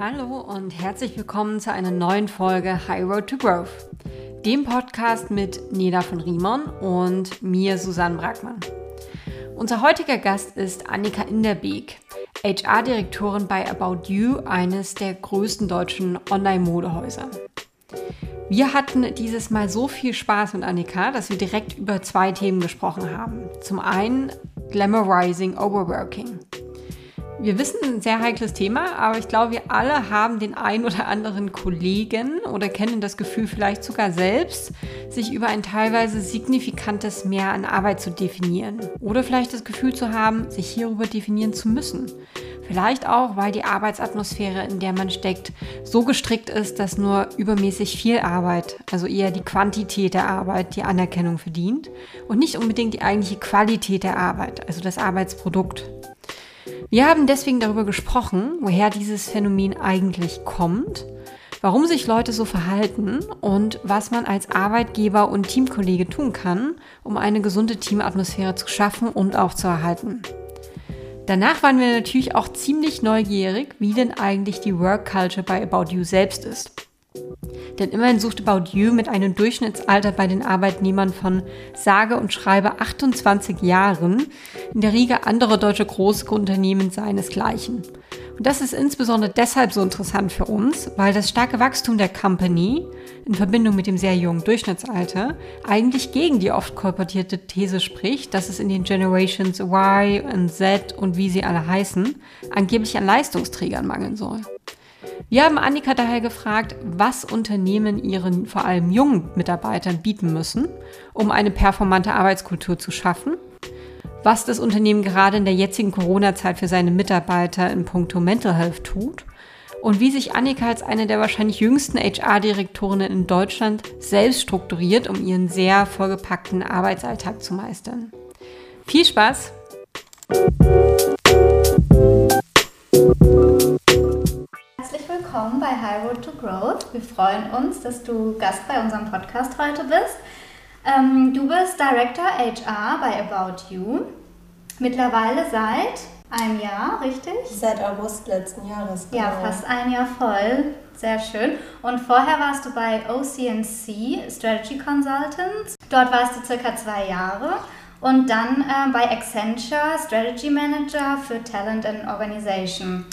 Hallo und herzlich willkommen zu einer neuen Folge High Road to Growth, dem Podcast mit Neda von Riemann und mir Susanne Brackmann. Unser heutiger Gast ist Annika Inderbeek, HR-Direktorin bei About You, eines der größten deutschen Online-Modehäuser. Wir hatten dieses Mal so viel Spaß mit Annika, dass wir direkt über zwei Themen gesprochen haben. Zum einen Glamorizing Overworking. Wir wissen, ein sehr heikles Thema, aber ich glaube, wir alle haben den ein oder anderen Kollegen oder kennen das Gefühl vielleicht sogar selbst, sich über ein teilweise signifikantes Mehr an Arbeit zu definieren. Oder vielleicht das Gefühl zu haben, sich hierüber definieren zu müssen. Vielleicht auch, weil die Arbeitsatmosphäre, in der man steckt, so gestrickt ist, dass nur übermäßig viel Arbeit, also eher die Quantität der Arbeit, die Anerkennung verdient und nicht unbedingt die eigentliche Qualität der Arbeit, also das Arbeitsprodukt. Wir haben deswegen darüber gesprochen, woher dieses Phänomen eigentlich kommt, warum sich Leute so verhalten und was man als Arbeitgeber und Teamkollege tun kann, um eine gesunde Teamatmosphäre zu schaffen und auch zu erhalten. Danach waren wir natürlich auch ziemlich neugierig, wie denn eigentlich die Work Culture bei About You selbst ist. Denn immerhin sucht About You mit einem Durchschnittsalter bei den Arbeitnehmern von sage und schreibe 28 Jahren in der Riege andere deutsche Großunternehmen seinesgleichen. Und das ist insbesondere deshalb so interessant für uns, weil das starke Wachstum der Company in Verbindung mit dem sehr jungen Durchschnittsalter eigentlich gegen die oft kolportierte These spricht, dass es in den Generations Y und Z und wie sie alle heißen, angeblich an Leistungsträgern mangeln soll. Wir haben Annika daher gefragt, was Unternehmen ihren vor allem jungen Mitarbeitern bieten müssen, um eine performante Arbeitskultur zu schaffen, was das Unternehmen gerade in der jetzigen Corona-Zeit für seine Mitarbeiter in puncto Mental Health tut und wie sich Annika als eine der wahrscheinlich jüngsten HR-Direktorinnen in Deutschland selbst strukturiert, um ihren sehr vollgepackten Arbeitsalltag zu meistern. Viel Spaß! Willkommen bei High Road to Growth. Wir freuen uns, dass du Gast bei unserem Podcast heute bist. Ähm, du bist Director HR bei About You. Mittlerweile seit einem Jahr, richtig? Seit August letzten Jahres. Genau. Ja, fast ein Jahr voll. Sehr schön. Und vorher warst du bei OCNC Strategy Consultants. Dort warst du circa zwei Jahre. Und dann äh, bei Accenture Strategy Manager für Talent and Organization.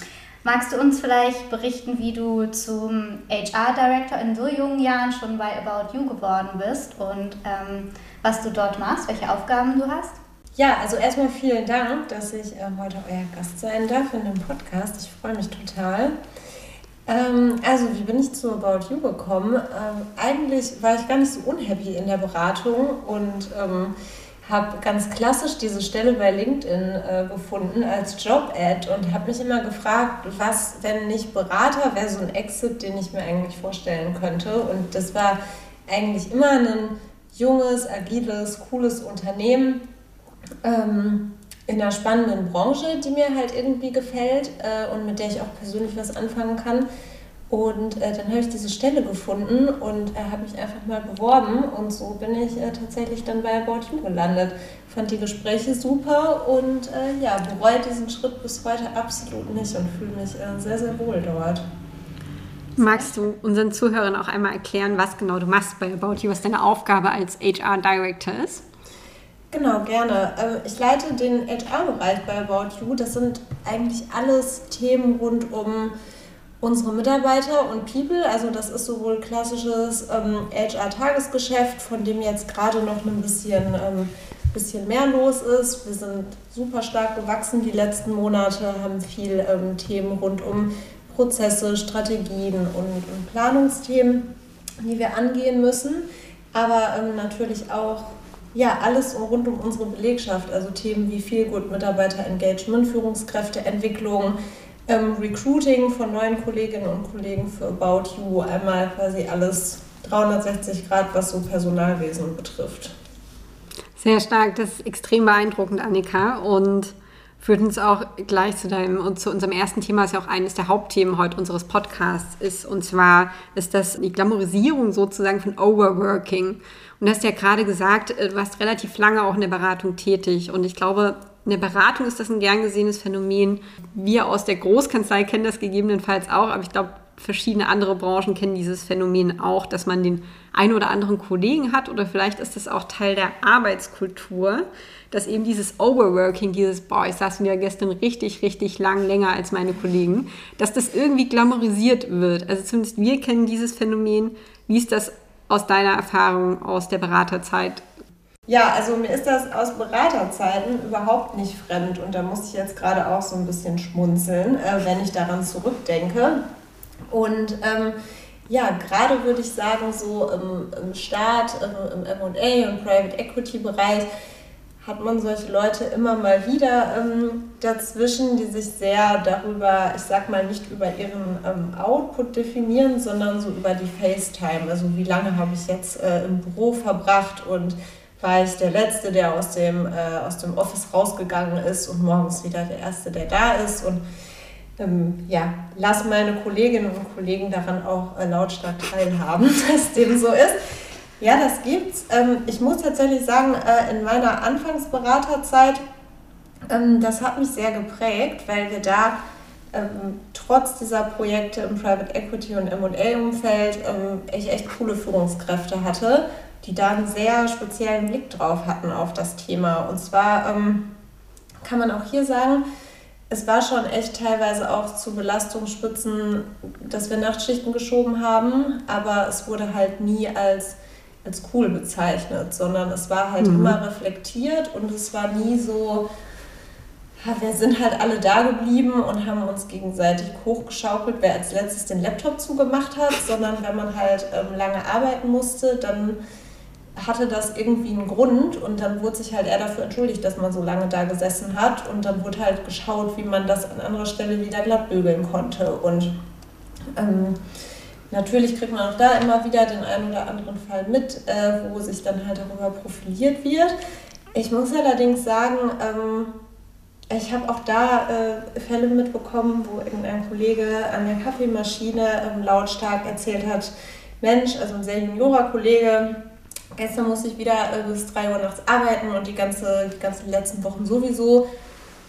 Magst du uns vielleicht berichten, wie du zum HR-Director in so jungen Jahren schon bei About You geworden bist und ähm, was du dort machst, welche Aufgaben du hast? Ja, also erstmal vielen Dank, dass ich äh, heute euer Gast sein darf in dem Podcast. Ich freue mich total. Ähm, also, wie bin ich zu About You gekommen? Ähm, eigentlich war ich gar nicht so unhappy in der Beratung und ähm, habe ganz klassisch diese Stelle bei LinkedIn äh, gefunden als Job-Ad und habe mich immer gefragt, was, wenn nicht Berater, wäre so ein Exit, den ich mir eigentlich vorstellen könnte. Und das war eigentlich immer ein junges, agiles, cooles Unternehmen ähm, in einer spannenden Branche, die mir halt irgendwie gefällt äh, und mit der ich auch persönlich was anfangen kann. Und äh, dann habe ich diese Stelle gefunden und äh, habe mich einfach mal beworben und so bin ich äh, tatsächlich dann bei About You gelandet. Fand die Gespräche super und äh, ja, bereue diesen Schritt bis heute absolut nicht und fühle mich äh, sehr, sehr wohl dort. Magst du unseren Zuhörern auch einmal erklären, was genau du machst bei About You, was deine Aufgabe als HR Director ist? Genau, gerne. Ähm, ich leite den HR-Bereich bei About You. Das sind eigentlich alles Themen rund um unsere Mitarbeiter und People. Also das ist sowohl klassisches ähm, HR-Tagesgeschäft, von dem jetzt gerade noch ein bisschen, ähm, bisschen mehr los ist. Wir sind super stark gewachsen die letzten Monate, haben viel ähm, Themen rund um Prozesse, Strategien und, und, Planungsthemen, die wir angehen müssen. Aber ähm, natürlich auch ja, alles rund um unsere Belegschaft, also Themen wie viel gut Mitarbeiter-Engagement, Führungskräfteentwicklung, ähm, Recruiting von neuen Kolleginnen und Kollegen für About You. Einmal quasi alles 360 Grad, was so Personalwesen betrifft. Sehr stark, das ist extrem beeindruckend, Annika. Und führt uns auch gleich zu deinem und zu unserem ersten Thema, das ja auch eines der Hauptthemen heute unseres Podcasts ist. Und zwar ist das die Glamorisierung sozusagen von Overworking. Und du hast ja gerade gesagt, du warst relativ lange auch in der Beratung tätig. Und ich glaube, in der Beratung ist das ein gern gesehenes Phänomen. Wir aus der Großkanzlei kennen das gegebenenfalls auch, aber ich glaube, verschiedene andere Branchen kennen dieses Phänomen auch, dass man den einen oder anderen Kollegen hat oder vielleicht ist das auch Teil der Arbeitskultur, dass eben dieses Overworking, dieses, boah, ich saß mir gestern richtig, richtig lang, länger als meine Kollegen, dass das irgendwie glamourisiert wird. Also zumindest wir kennen dieses Phänomen. Wie ist das aus deiner Erfahrung aus der Beraterzeit? Ja, also mir ist das aus Beraterzeiten überhaupt nicht fremd und da muss ich jetzt gerade auch so ein bisschen schmunzeln, äh, wenn ich daran zurückdenke. Und ähm, ja, gerade würde ich sagen, so im, im Start, im, im MA und Private Equity Bereich, hat man solche Leute immer mal wieder ähm, dazwischen, die sich sehr darüber, ich sag mal, nicht über ihren ähm, Output definieren, sondern so über die FaceTime. Also wie lange habe ich jetzt äh, im Büro verbracht und war ich der Letzte, der aus dem, äh, aus dem Office rausgegangen ist und morgens wieder der Erste, der da ist. Und ähm, ja, lass meine Kolleginnen und Kollegen daran auch äh, lautstark teilhaben, dass dem so ist. Ja, das gibt's. Ähm, ich muss tatsächlich sagen, äh, in meiner Anfangsberaterzeit, ähm, das hat mich sehr geprägt, weil wir da ähm, trotz dieser Projekte im Private Equity und M&A-Umfeld ähm, ich echt coole Führungskräfte hatte, die da einen sehr speziellen Blick drauf hatten auf das Thema. Und zwar ähm, kann man auch hier sagen, es war schon echt teilweise auch zu Belastungsspitzen, dass wir Nachtschichten geschoben haben, aber es wurde halt nie als, als cool bezeichnet, sondern es war halt mhm. immer reflektiert und es war nie so, wir sind halt alle da geblieben und haben uns gegenseitig hochgeschaukelt, wer als letztes den Laptop zugemacht hat, sondern wenn man halt ähm, lange arbeiten musste, dann hatte das irgendwie einen Grund und dann wurde sich halt er dafür entschuldigt, dass man so lange da gesessen hat und dann wurde halt geschaut, wie man das an anderer Stelle wieder glatt bügeln konnte und ähm, natürlich kriegt man auch da immer wieder den einen oder anderen Fall mit, äh, wo sich dann halt darüber profiliert wird. Ich muss allerdings sagen, ähm, ich habe auch da äh, Fälle mitbekommen, wo irgendein Kollege an der Kaffeemaschine ähm, lautstark erzählt hat, Mensch, also ein sehr juniorer Kollege, Gestern musste ich wieder äh, bis 3 Uhr nachts arbeiten und die, ganze, die ganzen letzten Wochen sowieso.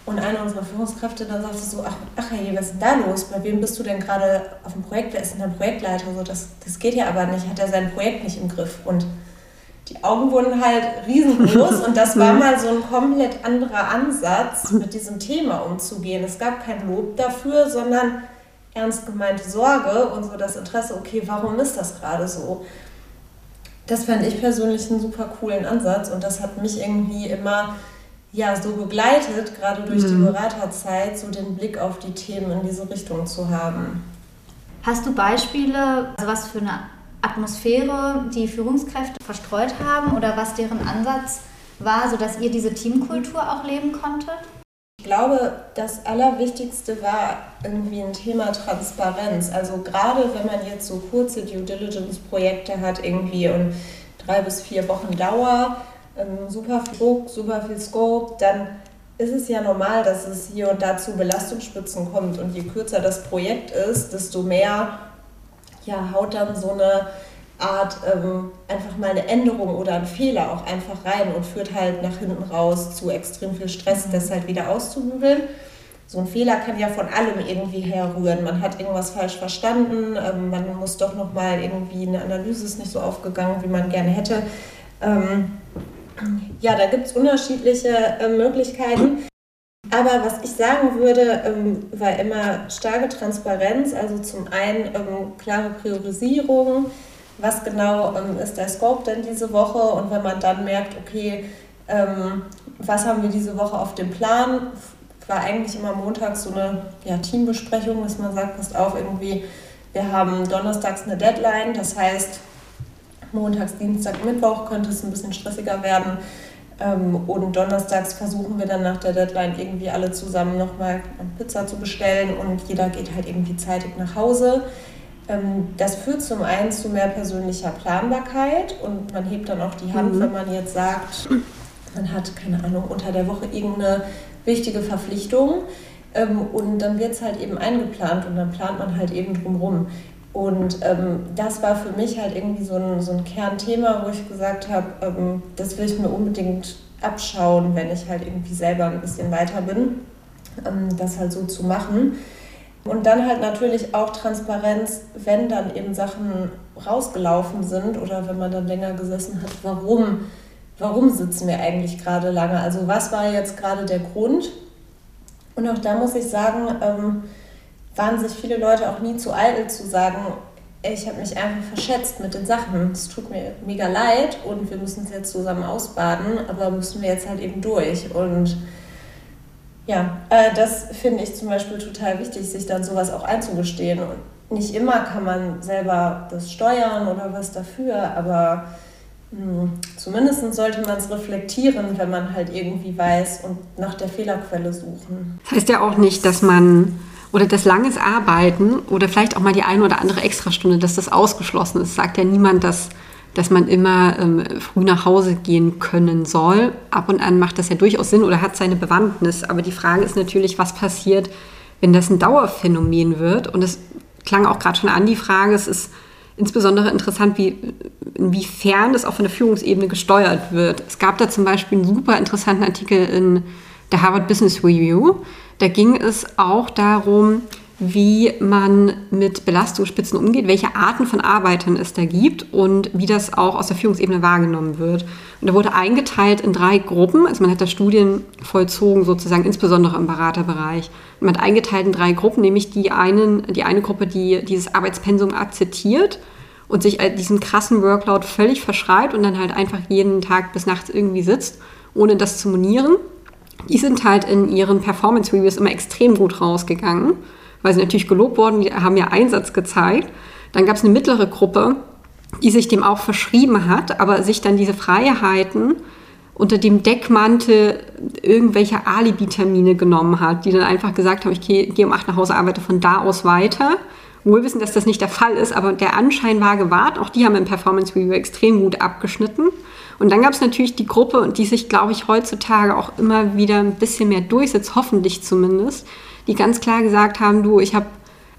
Und eine unserer Führungskräfte dann sagte so, ach, ach hey, was ist denn da los? Bei wem bist du denn gerade auf dem Projekt? Wer ist denn dein Projektleiter? So, das, das geht ja aber nicht, hat er sein Projekt nicht im Griff. Und die Augen wurden halt riesengroß und das war mal so ein komplett anderer Ansatz, mit diesem Thema umzugehen. Es gab kein Lob dafür, sondern ernst gemeinte Sorge und so das Interesse, okay, warum ist das gerade so? Das fand ich persönlich einen super coolen Ansatz und das hat mich irgendwie immer ja, so begleitet, gerade durch mhm. die Beraterzeit, so den Blick auf die Themen in diese Richtung zu haben. Hast du Beispiele, also was für eine Atmosphäre die Führungskräfte verstreut haben oder was deren Ansatz war, sodass ihr diese Teamkultur auch leben konntet? Ich glaube, das Allerwichtigste war irgendwie ein Thema Transparenz. Also gerade wenn man jetzt so kurze Due Diligence-Projekte hat irgendwie und drei bis vier Wochen Dauer, ähm, super viel Druck, super viel Scope, dann ist es ja normal, dass es hier und da zu Belastungsspitzen kommt. Und je kürzer das Projekt ist, desto mehr ja, haut dann so eine Art ähm, einfach mal eine Änderung oder ein Fehler auch einfach rein und führt halt nach hinten raus zu extrem viel Stress, mhm. das halt wieder auszubügeln. So ein Fehler kann ja von allem irgendwie herrühren. Man hat irgendwas falsch verstanden, ähm, man muss doch nochmal irgendwie eine Analyse ist nicht so aufgegangen, wie man gerne hätte. Ähm, ja, da gibt es unterschiedliche äh, Möglichkeiten. Aber was ich sagen würde, ähm, war immer starke Transparenz, also zum einen ähm, klare Priorisierung, was genau ähm, ist der Scope denn diese Woche und wenn man dann merkt, okay, ähm, was haben wir diese Woche auf dem Plan, war eigentlich immer montags so eine ja, Teambesprechung, dass man sagt, passt auf, irgendwie, wir haben donnerstags eine Deadline, das heißt, montags, Dienstag, Mittwoch könnte es ein bisschen stressiger werden. Ähm, und donnerstags versuchen wir dann nach der Deadline irgendwie alle zusammen nochmal Pizza zu bestellen und jeder geht halt irgendwie zeitig nach Hause. Ähm, das führt zum einen zu mehr persönlicher Planbarkeit und man hebt dann auch die Hand, mhm. wenn man jetzt sagt, man hat, keine Ahnung, unter der Woche irgendeine wichtige Verpflichtung ähm, und dann wird es halt eben eingeplant und dann plant man halt eben drumherum. Und ähm, das war für mich halt irgendwie so ein, so ein Kernthema, wo ich gesagt habe, ähm, das will ich mir unbedingt abschauen, wenn ich halt irgendwie selber ein bisschen weiter bin, ähm, das halt so zu machen. Und dann halt natürlich auch Transparenz, wenn dann eben Sachen rausgelaufen sind oder wenn man dann länger gesessen hat, warum, warum sitzen wir eigentlich gerade lange? Also was war jetzt gerade der Grund? Und auch da muss ich sagen, ähm, waren sich viele Leute auch nie zu eitel zu sagen, ich habe mich einfach verschätzt mit den Sachen. Es tut mir mega leid und wir müssen es jetzt zusammen ausbaden, aber müssen wir jetzt halt eben durch. Und ja, äh, das finde ich zum Beispiel total wichtig, sich dann sowas auch einzugestehen. Und nicht immer kann man selber das steuern oder was dafür, aber hm, zumindest sollte man es reflektieren, wenn man halt irgendwie weiß und nach der Fehlerquelle suchen. Das heißt ja auch nicht, dass man oder das langes Arbeiten oder vielleicht auch mal die eine oder andere Extrastunde, dass das ausgeschlossen ist. Sagt ja niemand, dass, dass man immer ähm, früh nach Hause gehen können soll. Ab und an macht das ja durchaus Sinn oder hat seine Bewandtnis. Aber die Frage ist natürlich, was passiert, wenn das ein Dauerphänomen wird. Und es klang auch gerade schon an, die Frage, es ist insbesondere interessant, wie, inwiefern das auch von der Führungsebene gesteuert wird. Es gab da zum Beispiel einen super interessanten Artikel in der Harvard Business Review. Da ging es auch darum, wie man mit Belastungsspitzen umgeht, welche Arten von Arbeitern es da gibt und wie das auch aus der Führungsebene wahrgenommen wird. Und da wurde eingeteilt in drei Gruppen, also man hat da Studien vollzogen, sozusagen insbesondere im Beraterbereich. Und man hat eingeteilt in drei Gruppen, nämlich die, einen, die eine Gruppe, die dieses Arbeitspensum akzeptiert und sich diesen krassen Workload völlig verschreibt und dann halt einfach jeden Tag bis nachts irgendwie sitzt, ohne das zu monieren die sind halt in ihren Performance Reviews immer extrem gut rausgegangen, weil sie natürlich gelobt wurden, die haben ja Einsatz gezeigt. Dann gab es eine mittlere Gruppe, die sich dem auch verschrieben hat, aber sich dann diese Freiheiten unter dem Deckmantel irgendwelche Alibi-Termine genommen hat, die dann einfach gesagt haben, ich gehe, gehe um acht nach Hause, arbeite von da aus weiter. Wohl wissen, dass das nicht der Fall ist, aber der Anschein war gewahrt. Auch die haben im Performance Review extrem gut abgeschnitten. Und dann gab es natürlich die Gruppe, die sich, glaube ich, heutzutage auch immer wieder ein bisschen mehr durchsetzt, hoffentlich zumindest, die ganz klar gesagt haben, du, ich habe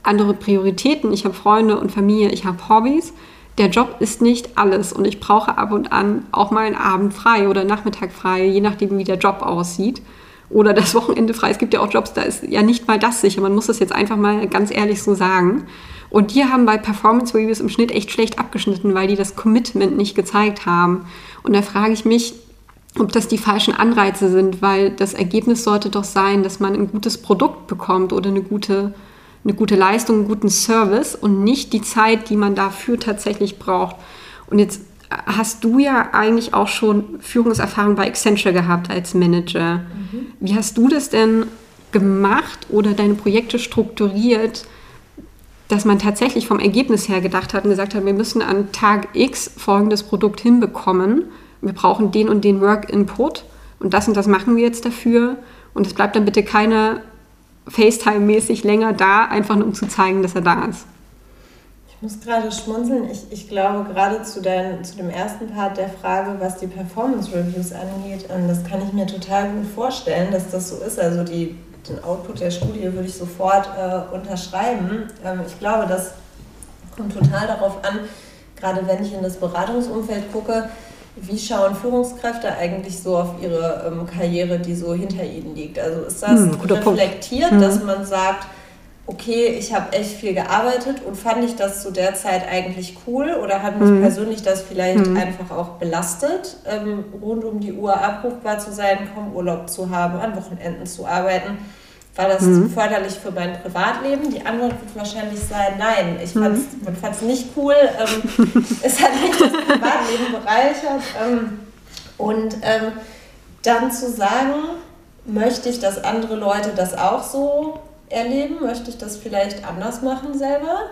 andere Prioritäten, ich habe Freunde und Familie, ich habe Hobbys. Der Job ist nicht alles und ich brauche ab und an auch mal einen Abend frei oder Nachmittag frei, je nachdem, wie der Job aussieht. Oder das Wochenende frei. Es gibt ja auch Jobs, da ist ja nicht mal das sicher. Man muss das jetzt einfach mal ganz ehrlich so sagen. Und die haben bei Performance Reviews im Schnitt echt schlecht abgeschnitten, weil die das Commitment nicht gezeigt haben. Und da frage ich mich, ob das die falschen Anreize sind, weil das Ergebnis sollte doch sein, dass man ein gutes Produkt bekommt oder eine gute, eine gute Leistung, einen guten Service und nicht die Zeit, die man dafür tatsächlich braucht. Und jetzt hast du ja eigentlich auch schon Führungserfahrung bei Accenture gehabt als Manager. Mhm. Wie hast du das denn gemacht oder deine Projekte strukturiert, dass man tatsächlich vom Ergebnis her gedacht hat und gesagt hat, wir müssen an Tag X folgendes Produkt hinbekommen. Wir brauchen den und den Work-Input und das und das machen wir jetzt dafür. Und es bleibt dann bitte keiner FaceTime-mäßig länger da, einfach nur um zu zeigen, dass er da ist. Ich muss gerade schmunzeln. Ich, ich glaube, gerade zu, dein, zu dem ersten Part der Frage, was die Performance Reviews angeht, ähm, das kann ich mir total gut vorstellen, dass das so ist. Also die den Output der Studie würde ich sofort äh, unterschreiben. Ähm, ich glaube, das kommt total darauf an, gerade wenn ich in das Beratungsumfeld gucke, wie schauen Führungskräfte eigentlich so auf ihre ähm, Karriere, die so hinter ihnen liegt? Also ist das hm, reflektiert, Punkt. dass hm. man sagt, okay, ich habe echt viel gearbeitet und fand ich das zu der Zeit eigentlich cool oder hat mich mhm. persönlich das vielleicht mhm. einfach auch belastet, ähm, rund um die Uhr abrufbar zu sein, kaum Urlaub zu haben, an Wochenenden zu arbeiten. War das mhm. förderlich für mein Privatleben? Die Antwort wird wahrscheinlich sein, nein. Ich mhm. Fand es nicht cool. Ähm, es hat nicht das Privatleben bereichert. Ähm, und ähm, dann zu sagen, möchte ich, dass andere Leute das auch so erleben? Möchte ich das vielleicht anders machen selber?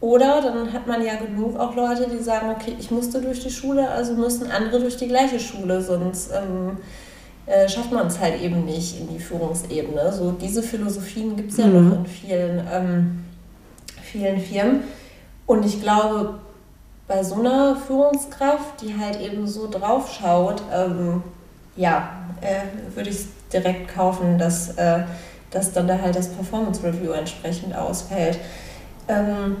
Oder dann hat man ja genug auch Leute, die sagen, okay, ich musste durch die Schule, also müssen andere durch die gleiche Schule, sonst ähm, äh, schafft man es halt eben nicht in die Führungsebene. So diese Philosophien gibt es ja mhm. noch in vielen, ähm, vielen Firmen. Und ich glaube, bei so einer Führungskraft, die halt eben so drauf schaut, ähm, ja, äh, würde ich es direkt kaufen, dass äh, dass dann da halt das Performance Review entsprechend ausfällt. Ähm,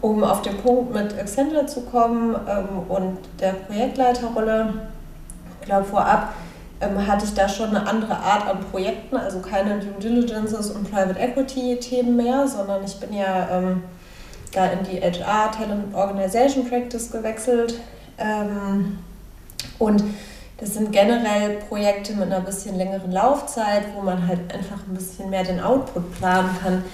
um auf den Punkt mit Accenture zu kommen ähm, und der Projektleiterrolle, ich glaube vorab, ähm, hatte ich da schon eine andere Art an Projekten, also keine Due Diligences und Private Equity Themen mehr, sondern ich bin ja ähm, da in die HR Talent Organization Practice gewechselt. Ähm, und das sind generell Projekte mit einer bisschen längeren Laufzeit, wo man halt einfach ein bisschen mehr den Output planen kann.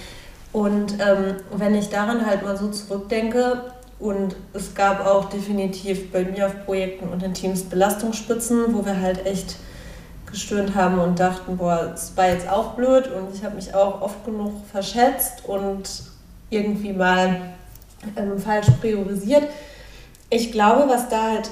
Und ähm, wenn ich daran halt mal so zurückdenke, und es gab auch definitiv bei mir auf Projekten und in Teams Belastungsspitzen, wo wir halt echt gestöhnt haben und dachten, boah, das war jetzt auch blöd und ich habe mich auch oft genug verschätzt und irgendwie mal ähm, falsch priorisiert. Ich glaube, was da halt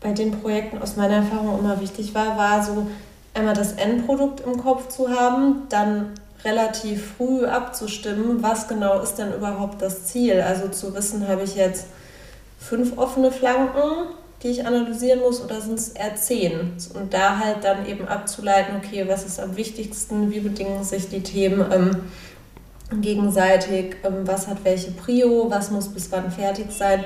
bei den Projekten aus meiner Erfahrung immer wichtig war, war so einmal das Endprodukt im Kopf zu haben, dann relativ früh abzustimmen, was genau ist denn überhaupt das Ziel. Also zu wissen, habe ich jetzt fünf offene Flanken, die ich analysieren muss, oder sind es eher zehn? Und da halt dann eben abzuleiten, okay, was ist am wichtigsten, wie bedingen sich die Themen ähm, gegenseitig, ähm, was hat welche Prio, was muss bis wann fertig sein.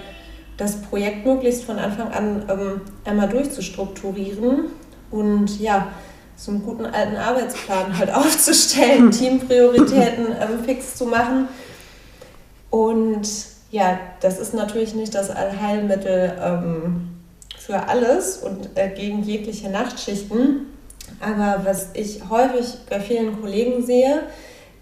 Das Projekt möglichst von Anfang an ähm, einmal durchzustrukturieren und ja, so einen guten alten Arbeitsplan halt aufzustellen, Teamprioritäten ähm, fix zu machen. Und ja, das ist natürlich nicht das Allheilmittel ähm, für alles und äh, gegen jegliche Nachtschichten. Aber was ich häufig bei vielen Kollegen sehe,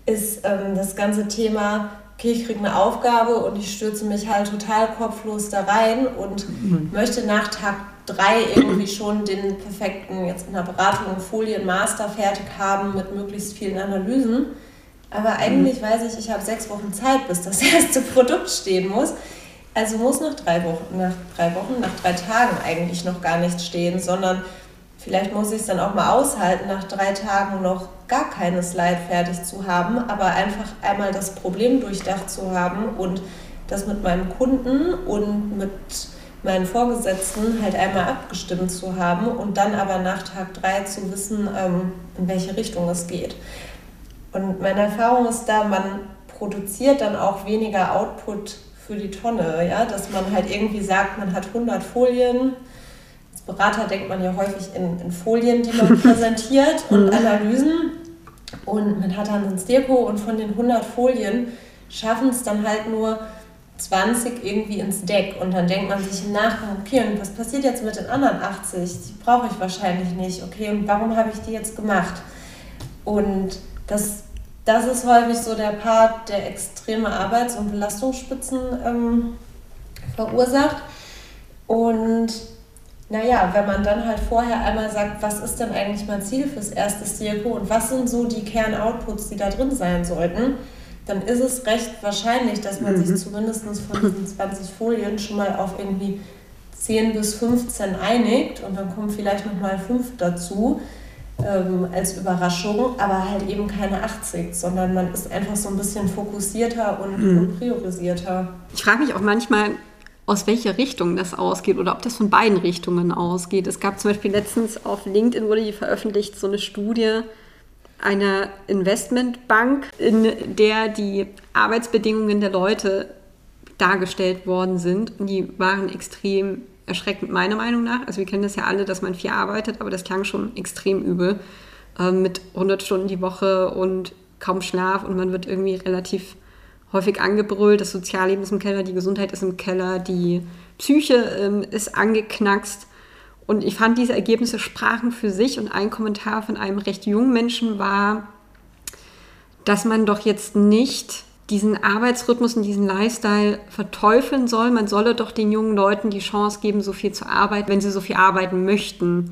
ist ähm, das ganze Thema, okay, ich kriege eine Aufgabe und ich stürze mich halt total kopflos da rein und mhm. möchte nach Tag drei irgendwie schon den perfekten, jetzt in der Beratung, Folienmaster fertig haben mit möglichst vielen Analysen. Aber eigentlich mhm. weiß ich, ich habe sechs Wochen Zeit, bis das erste Produkt stehen muss. Also muss nach drei Wochen, nach drei Wochen, nach drei Tagen eigentlich noch gar nichts stehen, sondern vielleicht muss ich es dann auch mal aushalten, nach drei Tagen noch gar keine Slide fertig zu haben, aber einfach einmal das Problem durchdacht zu haben und das mit meinem Kunden und mit meinen Vorgesetzten halt einmal abgestimmt zu haben und dann aber nach Tag drei zu wissen, ähm, in welche Richtung es geht. Und meine Erfahrung ist da, man produziert dann auch weniger Output für die Tonne, ja, dass man halt irgendwie sagt, man hat 100 Folien. Als Berater denkt man ja häufig in, in Folien, die man präsentiert und mhm. Analysen. Und man hat dann ein Stirko und von den 100 Folien schaffen es dann halt nur 20 irgendwie ins Deck und dann denkt man sich im Nachgang, okay, und was passiert jetzt mit den anderen 80? Die brauche ich wahrscheinlich nicht, okay, und warum habe ich die jetzt gemacht? Und das, das ist häufig so der Part, der extreme Arbeits- und Belastungsspitzen ähm, verursacht. Und naja, wenn man dann halt vorher einmal sagt, was ist denn eigentlich mein Ziel fürs erste Circo und was sind so die Kern-Outputs, die da drin sein sollten, dann ist es recht wahrscheinlich, dass man mhm. sich zumindest von diesen 20 Folien schon mal auf irgendwie 10 bis 15 einigt und dann kommen vielleicht nochmal 5 dazu ähm, als Überraschung, aber halt eben keine 80, sondern man ist einfach so ein bisschen fokussierter und, mhm. und priorisierter. Ich frage mich auch manchmal, aus welcher Richtung das ausgeht oder ob das von beiden Richtungen ausgeht. Es gab zum Beispiel letztens auf LinkedIn wurde die veröffentlicht, so eine Studie, einer Investmentbank, in der die Arbeitsbedingungen der Leute dargestellt worden sind. Und die waren extrem erschreckend, meiner Meinung nach. Also wir kennen das ja alle, dass man viel arbeitet, aber das klang schon extrem übel. Äh, mit 100 Stunden die Woche und kaum Schlaf und man wird irgendwie relativ häufig angebrüllt. Das Sozialleben ist im Keller, die Gesundheit ist im Keller, die Psyche ähm, ist angeknackst. Und ich fand, diese Ergebnisse sprachen für sich und ein Kommentar von einem recht jungen Menschen war, dass man doch jetzt nicht diesen Arbeitsrhythmus und diesen Lifestyle verteufeln soll. Man solle doch den jungen Leuten die Chance geben, so viel zu arbeiten, wenn sie so viel arbeiten möchten.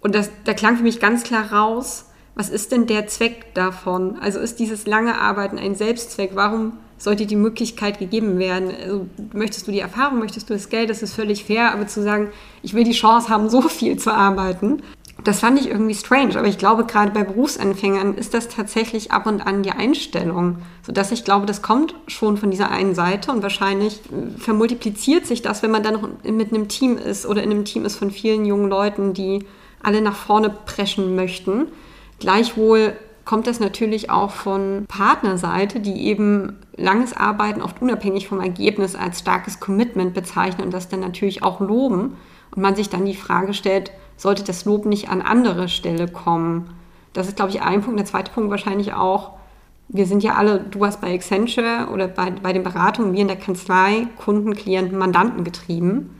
Und das, da klang für mich ganz klar raus, was ist denn der Zweck davon? Also ist dieses lange Arbeiten ein Selbstzweck? Warum sollte die Möglichkeit gegeben werden. Also, möchtest du die Erfahrung, möchtest du das Geld, das ist völlig fair, aber zu sagen, ich will die Chance haben, so viel zu arbeiten, das fand ich irgendwie strange. Aber ich glaube, gerade bei Berufsanfängern ist das tatsächlich ab und an die Einstellung, sodass ich glaube, das kommt schon von dieser einen Seite und wahrscheinlich äh, vermultipliziert sich das, wenn man dann noch mit einem Team ist oder in einem Team ist von vielen jungen Leuten, die alle nach vorne preschen möchten. Gleichwohl kommt das natürlich auch von Partnerseite, die eben langes Arbeiten oft unabhängig vom Ergebnis als starkes Commitment bezeichnen und das dann natürlich auch loben. Und man sich dann die Frage stellt, sollte das Lob nicht an andere Stelle kommen? Das ist, glaube ich, ein Punkt. Der zweite Punkt wahrscheinlich auch, wir sind ja alle, du warst bei Accenture oder bei, bei den Beratungen, wir in der Kanzlei, Kunden, Klienten, Mandanten getrieben.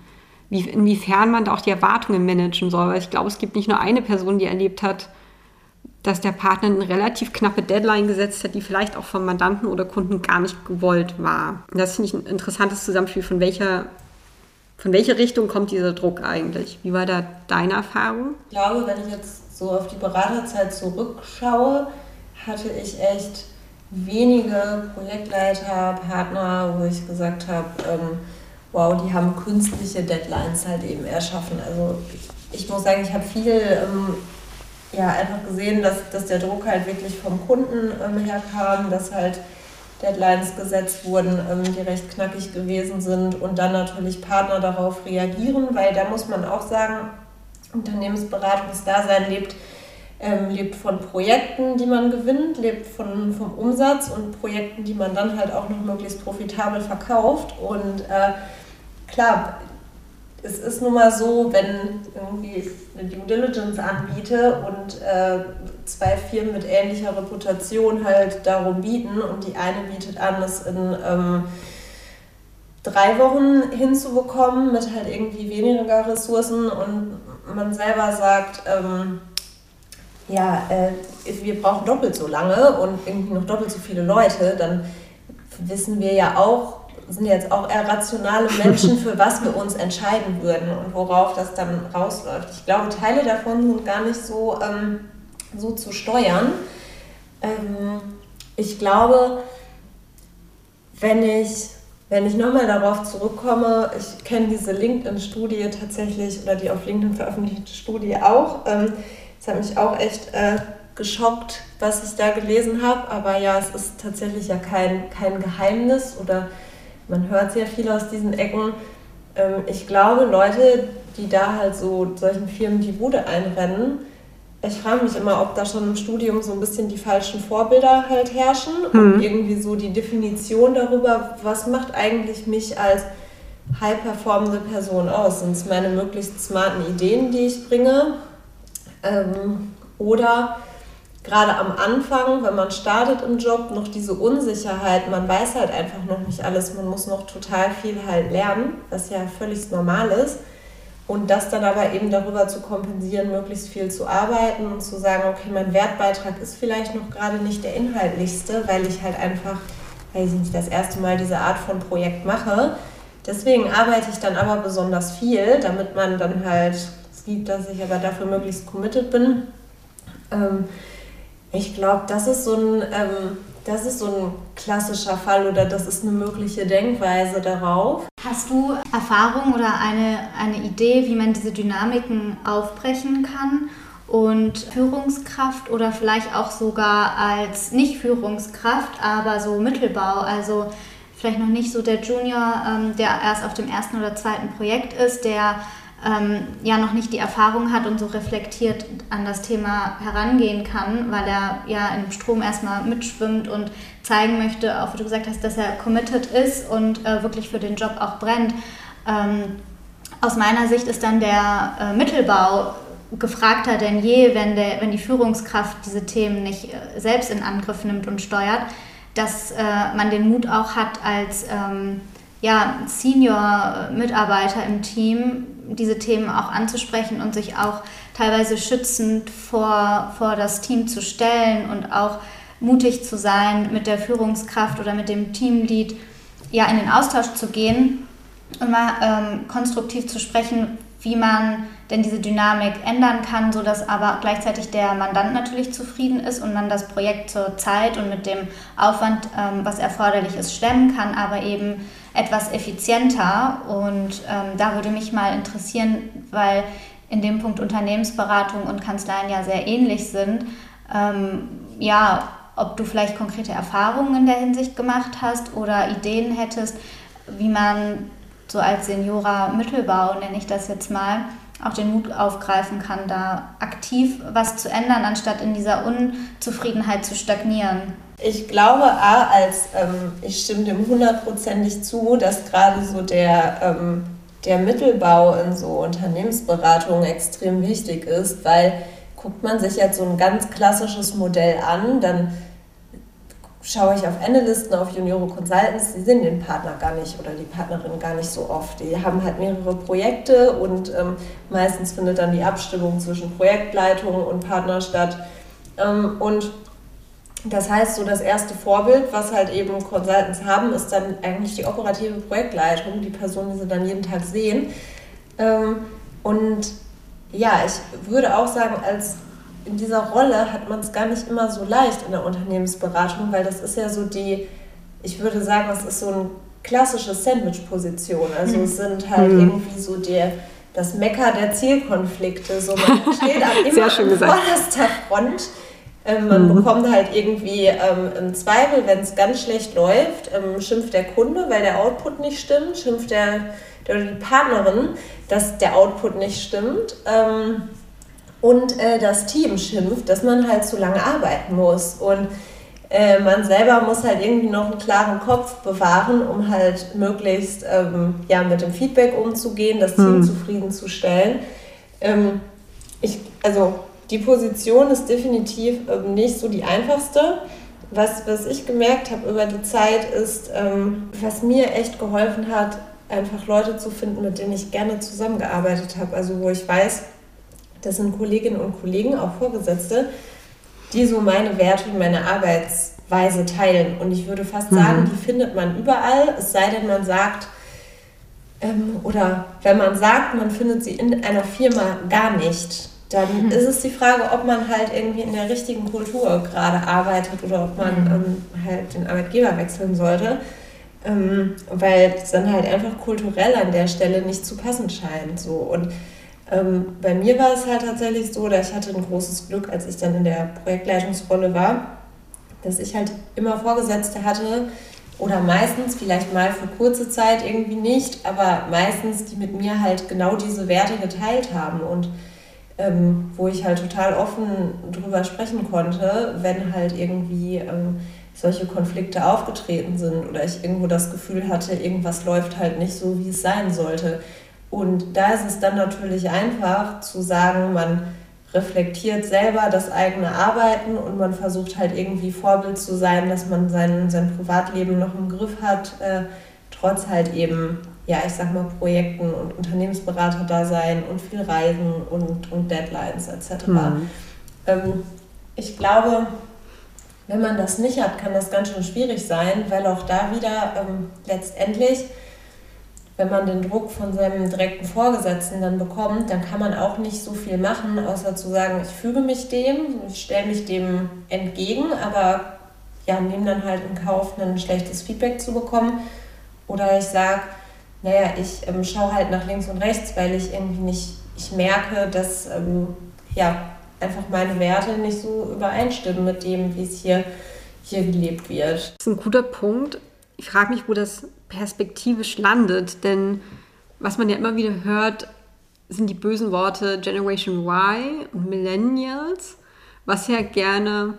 Wie, inwiefern man da auch die Erwartungen managen soll. Weil ich glaube, es gibt nicht nur eine Person, die erlebt hat, dass der Partner eine relativ knappe Deadline gesetzt hat, die vielleicht auch vom Mandanten oder Kunden gar nicht gewollt war. Das finde ich ein interessantes Zusammenspiel, von welcher, von welcher Richtung kommt dieser Druck eigentlich? Wie war da deine Erfahrung? Ich glaube, wenn ich jetzt so auf die Beraterzeit zurückschaue, hatte ich echt wenige Projektleiter, Partner, wo ich gesagt habe, ähm, wow, die haben künstliche Deadlines halt eben erschaffen. Also ich muss sagen, ich habe viel ähm, ja, einfach gesehen, dass, dass der Druck halt wirklich vom Kunden ähm, herkam, dass halt Deadlines gesetzt wurden, ähm, die recht knackig gewesen sind und dann natürlich Partner darauf reagieren, weil da muss man auch sagen, Unternehmensberatungsdasein lebt, ähm, lebt von Projekten, die man gewinnt, lebt von, vom Umsatz und Projekten, die man dann halt auch noch möglichst profitabel verkauft. Und äh, klar, es ist nun mal so, wenn irgendwie eine Due Diligence anbiete und äh, zwei Firmen mit ähnlicher Reputation halt darum bieten und die eine bietet an, das in ähm, drei Wochen hinzubekommen mit halt irgendwie weniger Ressourcen und man selber sagt, ähm, ja, äh, wir brauchen doppelt so lange und irgendwie noch doppelt so viele Leute, dann wissen wir ja auch, sind jetzt auch eher rationale Menschen, für was wir uns entscheiden würden und worauf das dann rausläuft. Ich glaube, Teile davon sind gar nicht so, ähm, so zu steuern. Ähm, ich glaube, wenn ich, wenn ich nochmal darauf zurückkomme, ich kenne diese LinkedIn-Studie tatsächlich oder die auf LinkedIn veröffentlichte Studie auch. Ähm, hat mich auch echt äh, geschockt, was ich da gelesen habe. Aber ja, es ist tatsächlich ja kein, kein Geheimnis oder man hört sehr viel aus diesen Ecken. Ähm, ich glaube, Leute, die da halt so solchen Firmen die Bude einrennen, ich frage mich immer, ob da schon im Studium so ein bisschen die falschen Vorbilder halt herrschen mhm. und irgendwie so die Definition darüber, was macht eigentlich mich als high performende Person aus? Sind es meine möglichst smarten Ideen, die ich bringe? Ähm, oder gerade am Anfang, wenn man startet im Job, noch diese Unsicherheit, man weiß halt einfach noch nicht alles, man muss noch total viel halt lernen, was ja völlig normal ist. Und das dann aber eben darüber zu kompensieren, möglichst viel zu arbeiten und zu sagen, okay, mein Wertbeitrag ist vielleicht noch gerade nicht der inhaltlichste, weil ich halt einfach, weiß ich nicht, das erste Mal diese Art von Projekt mache. Deswegen arbeite ich dann aber besonders viel, damit man dann halt sieht, dass ich aber dafür möglichst committed bin. Ähm, ich glaube, das ist so ein, ähm, das ist so ein klassischer Fall oder das ist eine mögliche Denkweise darauf. Hast du Erfahrung oder eine, eine Idee, wie man diese Dynamiken aufbrechen kann? Und Führungskraft oder vielleicht auch sogar als nicht Führungskraft, aber so Mittelbau, also vielleicht noch nicht so der Junior, ähm, der erst auf dem ersten oder zweiten Projekt ist, der ähm, ja noch nicht die Erfahrung hat und so reflektiert an das Thema herangehen kann, weil er ja im Strom erstmal mitschwimmt und zeigen möchte, auch wie du gesagt hast, dass er committed ist und äh, wirklich für den Job auch brennt. Ähm, aus meiner Sicht ist dann der äh, Mittelbau gefragter denn je, wenn, der, wenn die Führungskraft diese Themen nicht äh, selbst in Angriff nimmt und steuert, dass äh, man den Mut auch hat als ähm, ja, Senior-Mitarbeiter im Team, diese Themen auch anzusprechen und sich auch teilweise schützend vor, vor das Team zu stellen und auch mutig zu sein, mit der Führungskraft oder mit dem Teamlead ja, in den Austausch zu gehen und mal ähm, konstruktiv zu sprechen, wie man denn diese Dynamik ändern kann, sodass aber gleichzeitig der Mandant natürlich zufrieden ist und man das Projekt zur Zeit und mit dem Aufwand, ähm, was erforderlich ist, stemmen kann, aber eben etwas effizienter. Und ähm, da würde mich mal interessieren, weil in dem Punkt Unternehmensberatung und Kanzleien ja sehr ähnlich sind, ähm, ja, ob du vielleicht konkrete Erfahrungen in der Hinsicht gemacht hast oder Ideen hättest, wie man so als Seniora Mittelbau, nenne ich das jetzt mal, auch den Mut aufgreifen kann, da aktiv was zu ändern, anstatt in dieser Unzufriedenheit zu stagnieren. Ich glaube, A, als ähm, ich stimme dem hundertprozentig zu, dass gerade so der, ähm, der Mittelbau in so Unternehmensberatungen extrem wichtig ist, weil guckt man sich jetzt so ein ganz klassisches Modell an, dann schaue ich auf Analysten, auf Juniore Consultants, die sehen den Partner gar nicht oder die Partnerin gar nicht so oft. Die haben halt mehrere Projekte und ähm, meistens findet dann die Abstimmung zwischen Projektleitung und Partner statt. Ähm, und das heißt, so das erste Vorbild, was halt eben Consultants haben, ist dann eigentlich die operative Projektleitung, die Person, die sie dann jeden Tag sehen. Ähm, und ja, ich würde auch sagen, als in dieser Rolle hat man es gar nicht immer so leicht in der Unternehmensberatung, weil das ist ja so die, ich würde sagen, das ist so eine klassische Sandwich-Position. Also es sind halt mhm. irgendwie so der, das Mecker der Zielkonflikte. So man steht immer Sehr schön an vorderster Front. Ähm, man mhm. bekommt halt irgendwie ähm, im Zweifel, wenn es ganz schlecht läuft, ähm, schimpft der Kunde, weil der Output nicht stimmt, schimpft der, der die Partnerin, dass der Output nicht stimmt. Ähm, und äh, das Team schimpft, dass man halt zu lange arbeiten muss. Und äh, man selber muss halt irgendwie noch einen klaren Kopf bewahren, um halt möglichst ähm, ja, mit dem Feedback umzugehen, das Team hm. zufriedenzustellen. Ähm, ich, also die Position ist definitiv ähm, nicht so die einfachste. Was, was ich gemerkt habe über die Zeit ist, ähm, was mir echt geholfen hat, einfach Leute zu finden, mit denen ich gerne zusammengearbeitet habe. Also wo ich weiß, das sind Kolleginnen und Kollegen, auch Vorgesetzte, die so meine Werte und meine Arbeitsweise teilen. Und ich würde fast mhm. sagen, die findet man überall, es sei denn, man sagt, ähm, oder wenn man sagt, man findet sie in einer Firma gar nicht, dann mhm. ist es die Frage, ob man halt irgendwie in der richtigen Kultur gerade arbeitet oder ob man mhm. ähm, halt den Arbeitgeber wechseln sollte. Ähm, weil es dann halt einfach kulturell an der Stelle nicht zu passen scheint. So. Und ähm, bei mir war es halt tatsächlich so, dass ich hatte ein großes Glück, als ich dann in der Projektleitungsrolle war, dass ich halt immer Vorgesetzte hatte oder meistens, vielleicht mal für kurze Zeit irgendwie nicht, aber meistens, die mit mir halt genau diese Werte geteilt haben und ähm, wo ich halt total offen drüber sprechen konnte, wenn halt irgendwie ähm, solche Konflikte aufgetreten sind oder ich irgendwo das Gefühl hatte, irgendwas läuft halt nicht so, wie es sein sollte. Und da ist es dann natürlich einfach zu sagen, man reflektiert selber das eigene Arbeiten und man versucht halt irgendwie Vorbild zu sein, dass man sein, sein Privatleben noch im Griff hat, äh, trotz halt eben, ja, ich sag mal, Projekten und Unternehmensberater da sein und viel Reisen und, und Deadlines etc. Mhm. Ähm, ich glaube, wenn man das nicht hat, kann das ganz schön schwierig sein, weil auch da wieder ähm, letztendlich wenn man den Druck von seinem direkten Vorgesetzten dann bekommt, dann kann man auch nicht so viel machen, außer zu sagen, ich füge mich dem, ich stelle mich dem entgegen, aber ja, nehme dann halt in Kauf, ein schlechtes Feedback zu bekommen. Oder ich sage, naja, ich ähm, schaue halt nach links und rechts, weil ich irgendwie nicht, ich merke, dass ähm, ja, einfach meine Werte nicht so übereinstimmen mit dem, wie es hier, hier gelebt wird. Das ist ein guter Punkt. Ich frage mich, wo das perspektivisch landet. Denn was man ja immer wieder hört, sind die bösen Worte Generation Y und Millennials, was ja gerne